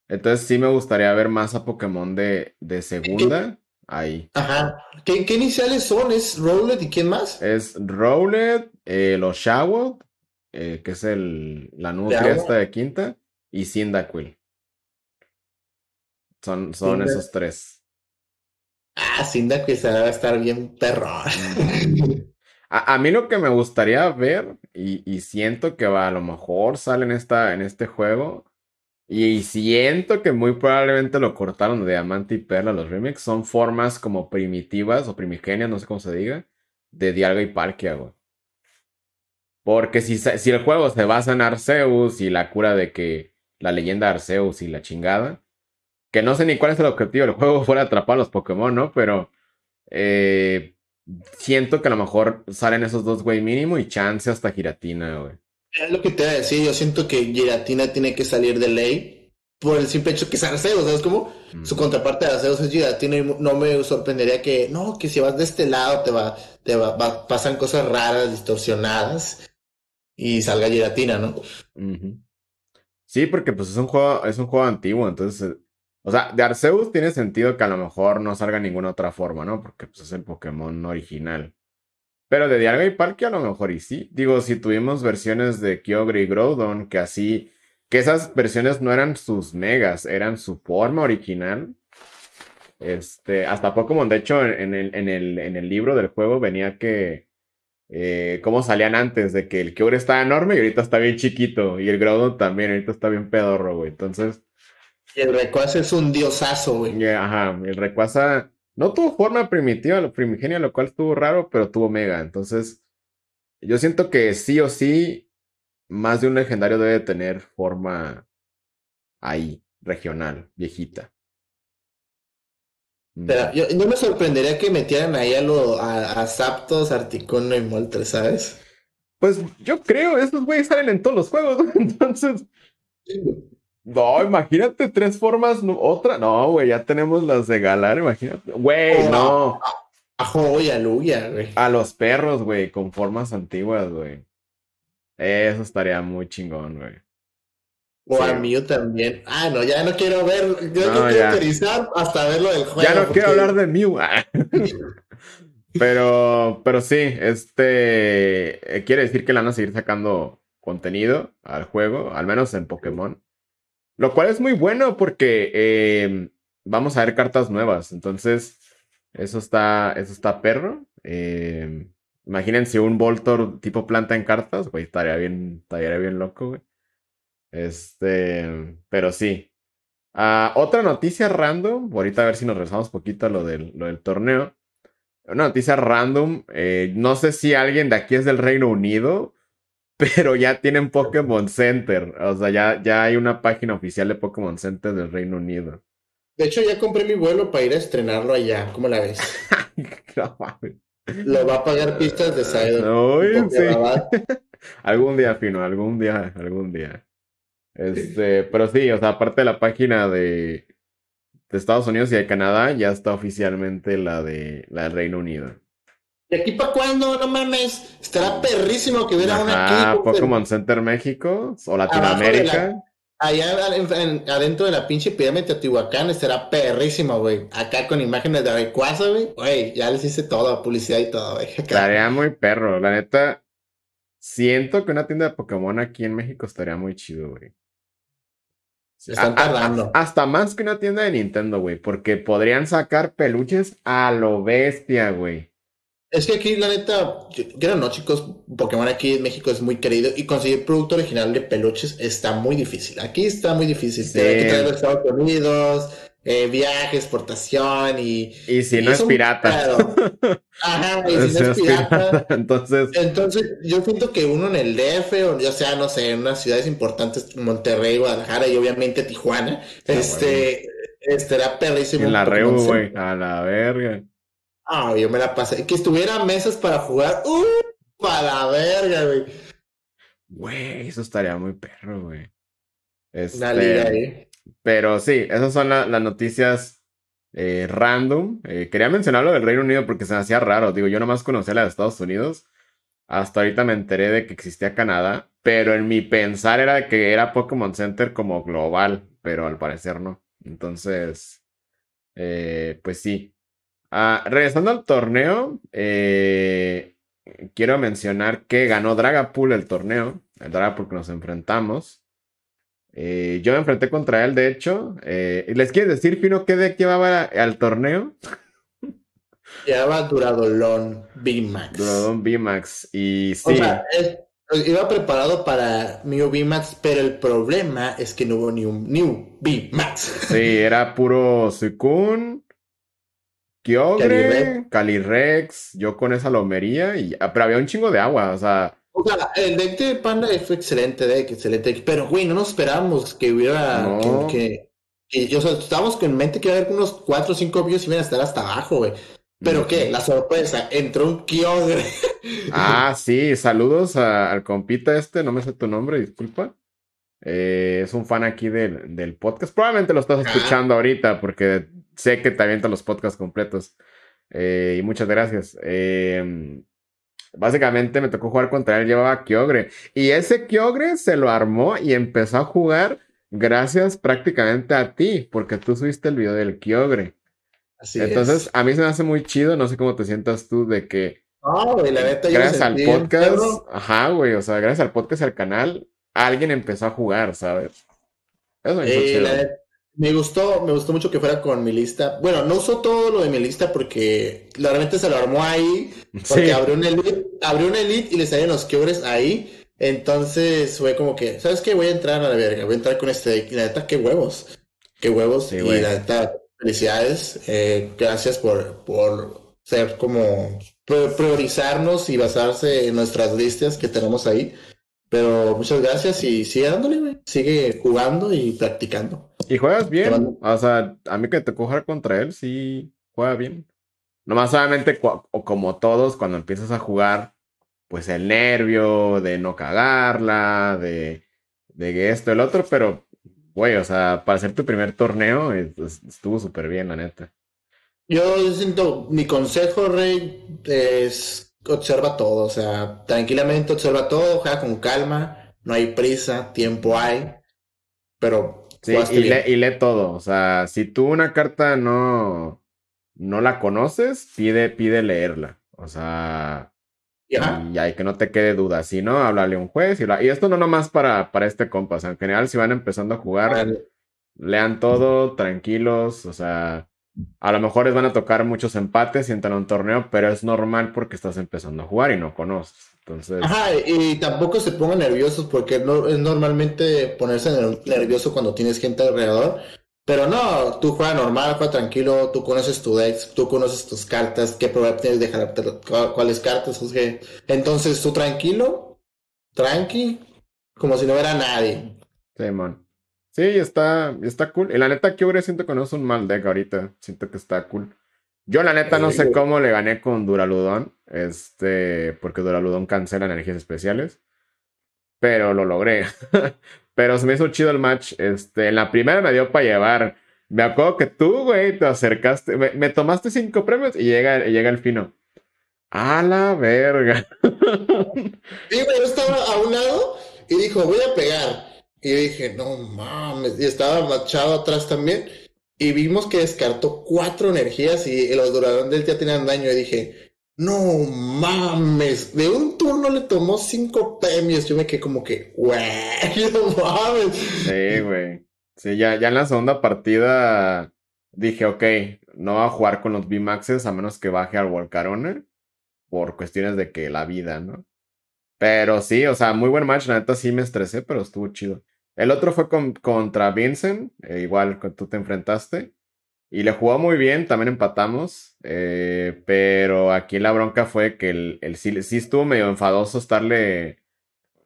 entonces sí me gustaría ver más a Pokémon de, de segunda. Ahí. Ajá. ¿Qué, iniciales son? ¿Es Rowlet y quién más? Es Rowlet, eh, los Shawot, eh, que es el, la nutria esta de quinta, y Cyndaquil. Son, son esos tres. Ah, Cyndaquil se va a estar bien perro. a, a, mí lo que me gustaría ver, y, y, siento que va, a lo mejor sale en, esta, en este juego, y siento que muy probablemente lo cortaron de Diamante y Perla los remakes. Son formas como primitivas o primigenias, no sé cómo se diga, de Dialga y Palkia, güey. Porque si, si el juego se basa en Arceus y la cura de que la leyenda de Arceus y la chingada, que no sé ni cuál es el objetivo del juego fuera atrapar a los Pokémon, ¿no? Pero eh, siento que a lo mejor salen esos dos, güey, mínimo y chance hasta Giratina, güey. Es lo que te voy a decir, yo siento que Giratina tiene que salir de ley por el simple hecho que es Arceus, ¿sabes cómo? Su contraparte de Arceus es Giratina y no me sorprendería que, no, que si vas de este lado te va, te va, pasan cosas raras, distorsionadas y salga Giratina, ¿no? Sí, porque pues es un juego, es un juego antiguo, entonces, o sea, de Arceus tiene sentido que a lo mejor no salga ninguna otra forma, ¿no? Porque pues es el Pokémon original. Pero de Dialga y Palkia a lo mejor y sí. Digo, si tuvimos versiones de Kyogre y Groudon que así que esas versiones no eran sus megas, eran su forma original. Este, hasta Pokémon, de hecho, en el, en el, en el libro del juego venía que eh, cómo salían antes, de que el Kyogre estaba enorme y ahorita está bien chiquito, y el Groudon también, ahorita está bien pedorro, güey. Entonces. Y el Rayquaza es un diosazo, güey. ajá, el Rayquaza no tuvo forma primitiva, primigenia, lo cual estuvo raro, pero tuvo Mega. Entonces, yo siento que sí o sí, más de un legendario debe tener forma ahí, regional, viejita. Pero yo, no me sorprendería que metieran ahí a, lo, a, Zapdos, Articuno y Moltre, ¿sabes? Pues yo creo, esos güeyes salen en todos los juegos, entonces. No, imagínate tres formas, otra. No, güey, ya tenemos las de Galar, imagínate. Güey, oh, no. A, y a Luya, güey. A los perros, güey, con formas antiguas, güey. Eso estaría muy chingón, güey. O a Mew también. Ah, no, ya no quiero ver, yo no, quiero utilizar hasta verlo del juego. Ya no quiero hablar de Mew. pero, pero sí, este eh, quiere decir que le van a seguir sacando contenido al juego, al menos en Pokémon. Lo cual es muy bueno porque em, vamos a ver cartas nuevas. Entonces, eso está, eso está perro. Eh, imagínense un Voltor tipo planta en cartas, güey, estaría bien, estaría bien loco, güey. Este, pero sí. Ah, otra noticia random, ahorita a ver si nos regresamos poquito a lo del, lo del torneo. Una noticia random, eh, no sé si alguien de aquí es del Reino Unido, pero ya tienen Pokémon Center. O sea, ya, ya hay una página oficial de Pokémon Center del Reino Unido. De hecho, ya compré mi vuelo para ir a estrenarlo allá. ¿Cómo la ves? Lo va a pagar pistas de Sidon. algún día, Fino, algún día, algún día. Este, pero sí, o sea, aparte de la página de, de Estados Unidos y de Canadá, ya está oficialmente la de la del Reino Unido. ¿Y aquí para cuándo? No mames. Estará perrísimo que hubiera una aquí. Pokémon Center México o Latinoamérica. allá adentro de la pinche pirámide de Teotihuacán estará perrísimo, güey. Acá con imágenes de Rayquaza, güey. Güey, ya les hice todo, publicidad y todo, güey. Estaría muy perro. La neta, siento que una tienda de Pokémon aquí en México estaría muy chido, güey. están tardando. hasta más que una tienda de Nintendo, güey. Porque podrían sacar peluches a lo bestia, güey. Es que aquí, la neta, yo, no, chicos, Pokémon aquí en México es muy querido y conseguir producto original de peluches está muy difícil. Aquí está muy difícil. Sí. que Estados Unidos, eh, viaje, exportación y. Y si no es, pirata. Ajá, y si no es pirata. Entonces. Entonces, yo siento que uno en el DF, o ya sea, no sé, en unas ciudades importantes, Monterrey, Guadalajara y obviamente Tijuana, ah, este. Estará perrísimo. En la Reu, güey, a la verga. Ah, yo me la pasé. Que estuviera mesas para jugar. ¡Uh! Para la verga, güey. Güey, eso estaría muy perro, güey. Este, Pero sí, esas son las noticias eh, random. Eh, quería mencionar lo del Reino Unido porque se me hacía raro. Digo, yo nomás conocía la de Estados Unidos. Hasta ahorita me enteré de que existía Canadá. Pero en mi pensar era que era Pokémon Center como global. Pero al parecer no. Entonces, eh, pues sí. Ah, regresando al torneo, eh, quiero mencionar que ganó Dragapool el torneo, el Dragapool que nos enfrentamos. Eh, yo me enfrenté contra él, de hecho. Eh, ¿Les quieres decir, Fino, qué deck llevaba al torneo? Llevaba Duradolon B-Max. Duradolon B-Max. Y sí. O sea, iba preparado para New B-Max, pero el problema es que no hubo ni un New B-Max. Sí, era puro Suicune. Kyogre, Calirex, yo con esa lomería y ah, pero había un chingo de agua, o sea. O sea, el deck de Panda fue excelente deck, excelente deck, pero güey, no nos esperábamos que hubiera que, que, o sea, estábamos con mente que iba a haber unos 4 o 5 views y iban a estar hasta abajo, güey. Pero qué, la sorpresa, entró un Kyogre. ah, sí, saludos al compita este, no me sé tu nombre, disculpa. Eh, es un fan aquí del, del, podcast. Probablemente lo estás escuchando ahorita porque sé que te avientan los podcasts completos. Eh, y muchas gracias. Em, básicamente me tocó jugar contra él, llevaba Kyogre. Y ese Kyogre se lo armó y empezó a jugar gracias prácticamente a ti, porque tú subiste el video del Kyogre. Así Entonces, a mí se me hace muy chido, no sé cómo te sientas tú de que... la gracias al podcast, ajá, güey, o sea, gracias al podcast y al canal, alguien empezó a jugar, ¿sabes? Eso me, eh, me gustó, me gustó mucho que fuera con mi lista. Bueno, no usó todo lo de mi lista porque realmente se lo armó ahí. Porque abrió un elite, abrió un elite y le salieron los quiebres ahí. Entonces fue como que, ¿sabes qué? Voy a entrar a la verga, voy a entrar con este. Y la neta, qué huevos. Qué huevos. y la neta, felicidades. Eh, gracias por, por ser como priorizarnos y basarse en nuestras listas que tenemos ahí. Pero muchas gracias y sigue dándole, güey. Sigue jugando y practicando. Y juegas bien. O sea, a mí que te jugar contra él, sí juega bien. Nomás obviamente, o como todos, cuando empiezas a jugar, pues el nervio de no cagarla, de, de esto, el otro, pero, güey, o sea, para hacer tu primer torneo estuvo súper bien, la neta. Yo siento, mi consejo, Rey, es observa todo, o sea, tranquilamente observa todo, juega con calma, no hay prisa, tiempo hay, pero... Sí, y, y lee todo, o sea, si tú una carta no, no la conoces, pide, pide leerla, o sea, y hay que no te quede duda. Si no, háblale a un juez. Y, y esto no nomás para, para este compas. en general, si van empezando a jugar, lean todo, tranquilos. O sea, a lo mejor les van a tocar muchos empates y entran a un torneo, pero es normal porque estás empezando a jugar y no conoces. Entonces... Ajá, y tampoco se pongan nerviosos porque no, es normalmente ponerse nervioso cuando tienes gente alrededor. Pero no, tú juegas normal, juega tranquilo, tú conoces tu deck, tú conoces tus cartas, qué probabilidad tienes de dejar cuáles cartas. Entonces tú tranquilo, tranqui, como si no hubiera nadie. Sí, man. Sí, está, está cool. Y la neta, que siento que no es un mal deck ahorita. Siento que está cool. Yo la neta no sé cómo le gané con Duraludón. Este, porque Duraludón cancela energías especiales. Pero lo logré. Pero se me hizo chido el match. Este, en la primera me dio para llevar. Me acuerdo que tú, güey, te acercaste. Me, tomaste cinco premios y llega, llega el fino. A la verga. Sí, güey, yo estaba a un lado y dijo, voy a pegar. Y yo dije, no mames. Y estaba machado atrás también. Y vimos que descartó cuatro energías y los duradores del ya tenían daño. Y dije, no mames, de un turno le tomó cinco premios. Yo me quedé como que, güey, no mames. Sí, güey. Sí, ya, ya en la segunda partida dije, ok, no va a jugar con los B-Maxes a menos que baje al Volcarone por cuestiones de que la vida, ¿no? Pero sí, o sea, muy buen match. La neta sí me estresé, pero estuvo chido. El otro fue con, contra Vincent, eh, igual que tú te enfrentaste. Y le jugó muy bien, también empatamos. Eh, pero aquí la bronca fue que el, el sí, estuvo medio enfadoso estarle.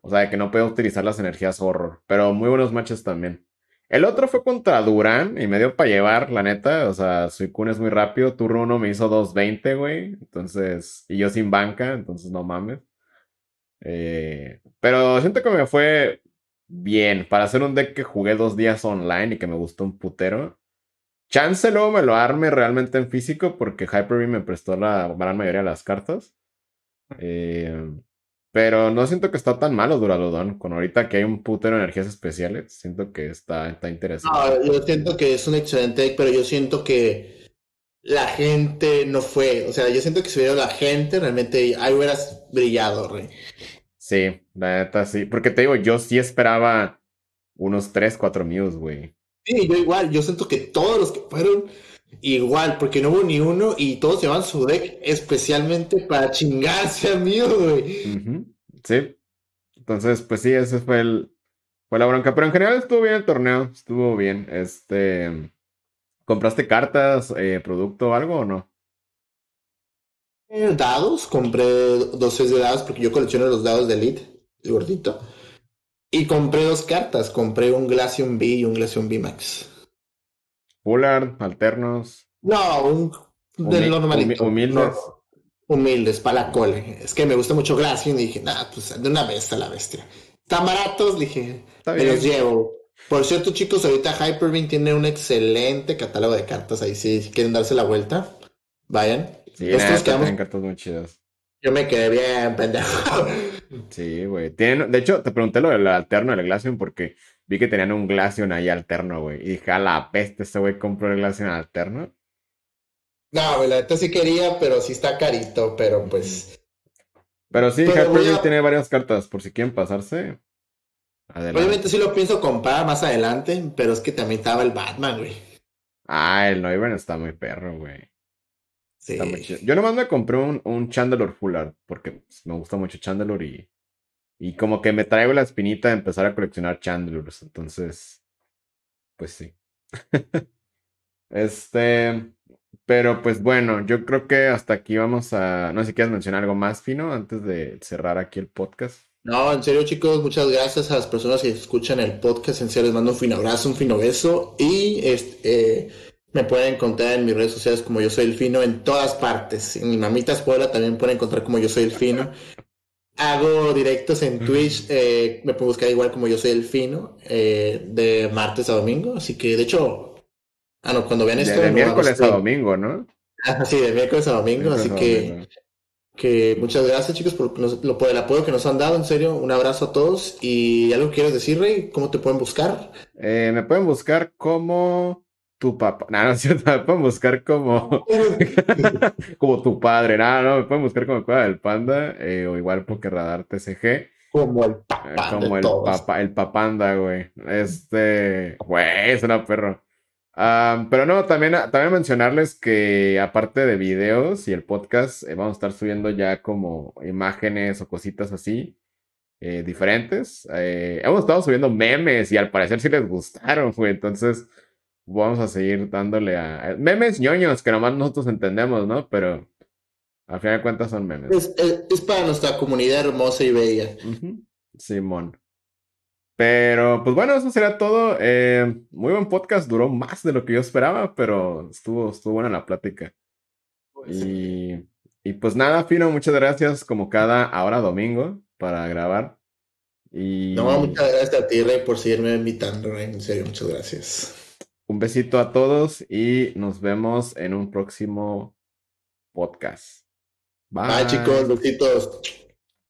O sea, que no puede utilizar las energías horror. Pero muy buenos matches también. El otro fue contra Durán y me dio para llevar, la neta. O sea, Suicune es muy rápido. Turno 1 me hizo 2.20, güey. Entonces, y yo sin banca, entonces no mames. Eh, pero siento que me fue bien. Para hacer un deck que jugué dos días online y que me gustó un putero. Chance luego me lo arme realmente en físico porque Hyper-V me prestó la gran mayoría de las cartas. Eh, pero no siento que está tan malo Duraludon. Con ahorita que hay un putero de energías especiales, siento que está, está interesante. No, yo siento que es un excelente deck, pero yo siento que la gente no fue. O sea, yo siento que si hubiera la gente, realmente ahí hubieras brillado, Rey. Sí, la neta sí. Porque te digo, yo sí esperaba unos 3, 4 Mews, güey. Sí, yo igual, yo siento que todos los que fueron igual, porque no hubo ni uno y todos llevan su deck especialmente para chingarse a mí, güey. Sí. Entonces, pues sí, ese fue el fue la bronca, pero en general estuvo bien el torneo, estuvo bien. Este, ¿compraste cartas, eh, producto algo o no? Eh, dados, compré dos de dados porque yo colecciono los dados de Elite, el gordito. Y compré dos cartas. Compré un Glaceon B y un Glaceon B Max. Polar, alternos. No, un de lo normalito. humildes. humildes, para la cole. Es que me gusta mucho Glaceon y dije, nada, pues de una vez a la bestia. Están baratos, dije, me los llevo. Por cierto, chicos, ahorita Hyperbeam tiene un excelente catálogo de cartas ahí. Si quieren darse la vuelta, vayan. Sí, Nosotros quedamos... cartas muy chidas. Yo me quedé bien pendejo. Sí, güey. de hecho, te pregunté lo del alterno del Glaceon porque vi que tenían un Glaceon ahí alterno, güey. Y dije, a la peste, ese güey compró el Glaceon alterno. No, güey, la neta sí quería, pero sí está carito, pero pues. Pero sí, Hyper tiene varias cartas, por si quieren pasarse. Obviamente sí lo pienso comprar más adelante, pero es que también estaba el Batman, güey. Ah, el Noivern está muy perro, güey. Sí. Yo nomás me compré un, un Chandelure Full Art porque pues, me gusta mucho Chandelure y, y como que me traigo la espinita de empezar a coleccionar Chandelures. Entonces, pues sí. este, pero pues bueno, yo creo que hasta aquí vamos a. No sé si quieres mencionar algo más, Fino, antes de cerrar aquí el podcast. No, en serio, chicos, muchas gracias a las personas que escuchan el podcast. En serio, les mando un fino abrazo, un fino beso. Y este, eh, me pueden encontrar en mis redes sociales como yo soy el fino en todas partes. En mi mamita escuela también pueden encontrar como yo soy el fino. Hago directos en Twitch, eh, me pueden buscar igual como yo soy el fino, eh, de martes a domingo. Así que, de hecho, Ah, no, cuando vean esto. De, miércoles a domingo, ¿no? Ah, sí, de miércoles a domingo, así que, que muchas gracias chicos por, lo, por el apoyo que nos han dado, en serio, un abrazo a todos y algo quieres decir, Rey, ¿cómo te pueden buscar? Eh, me pueden buscar como tu papá, no, no es cierto, me pueden buscar como, como tu padre, no, no, me pueden buscar como Cueva del Panda eh, o igual Radar TCG. Como el papá. como el papá, el papanda, güey. Este, güey, es una perro pero no, también, también mencionarles que aparte de videos y el podcast, eh, vamos a estar subiendo ya como imágenes o cositas así eh, diferentes. Eh, hemos estado subiendo memes y al parecer sí les gustaron, güey. Entonces vamos a seguir dándole a... Memes ñoños que nomás nosotros entendemos, ¿no? Pero al final de cuentas son memes. Es, para nuestra comunidad hermosa y bella. Simón. Pero, pues bueno, eso será todo. Eh, muy buen podcast, duró más de lo que yo esperaba, pero estuvo, estuvo buena la plática. Pues y, y, pues nada, Fino, muchas gracias como cada ahora domingo para grabar. Y... No, muchas gracias a ti, Rey, por seguirme invitando, Rey. En serio, muchas gracias. Un besito a todos y nos vemos en un próximo podcast. Bye, Bye chicos, besitos.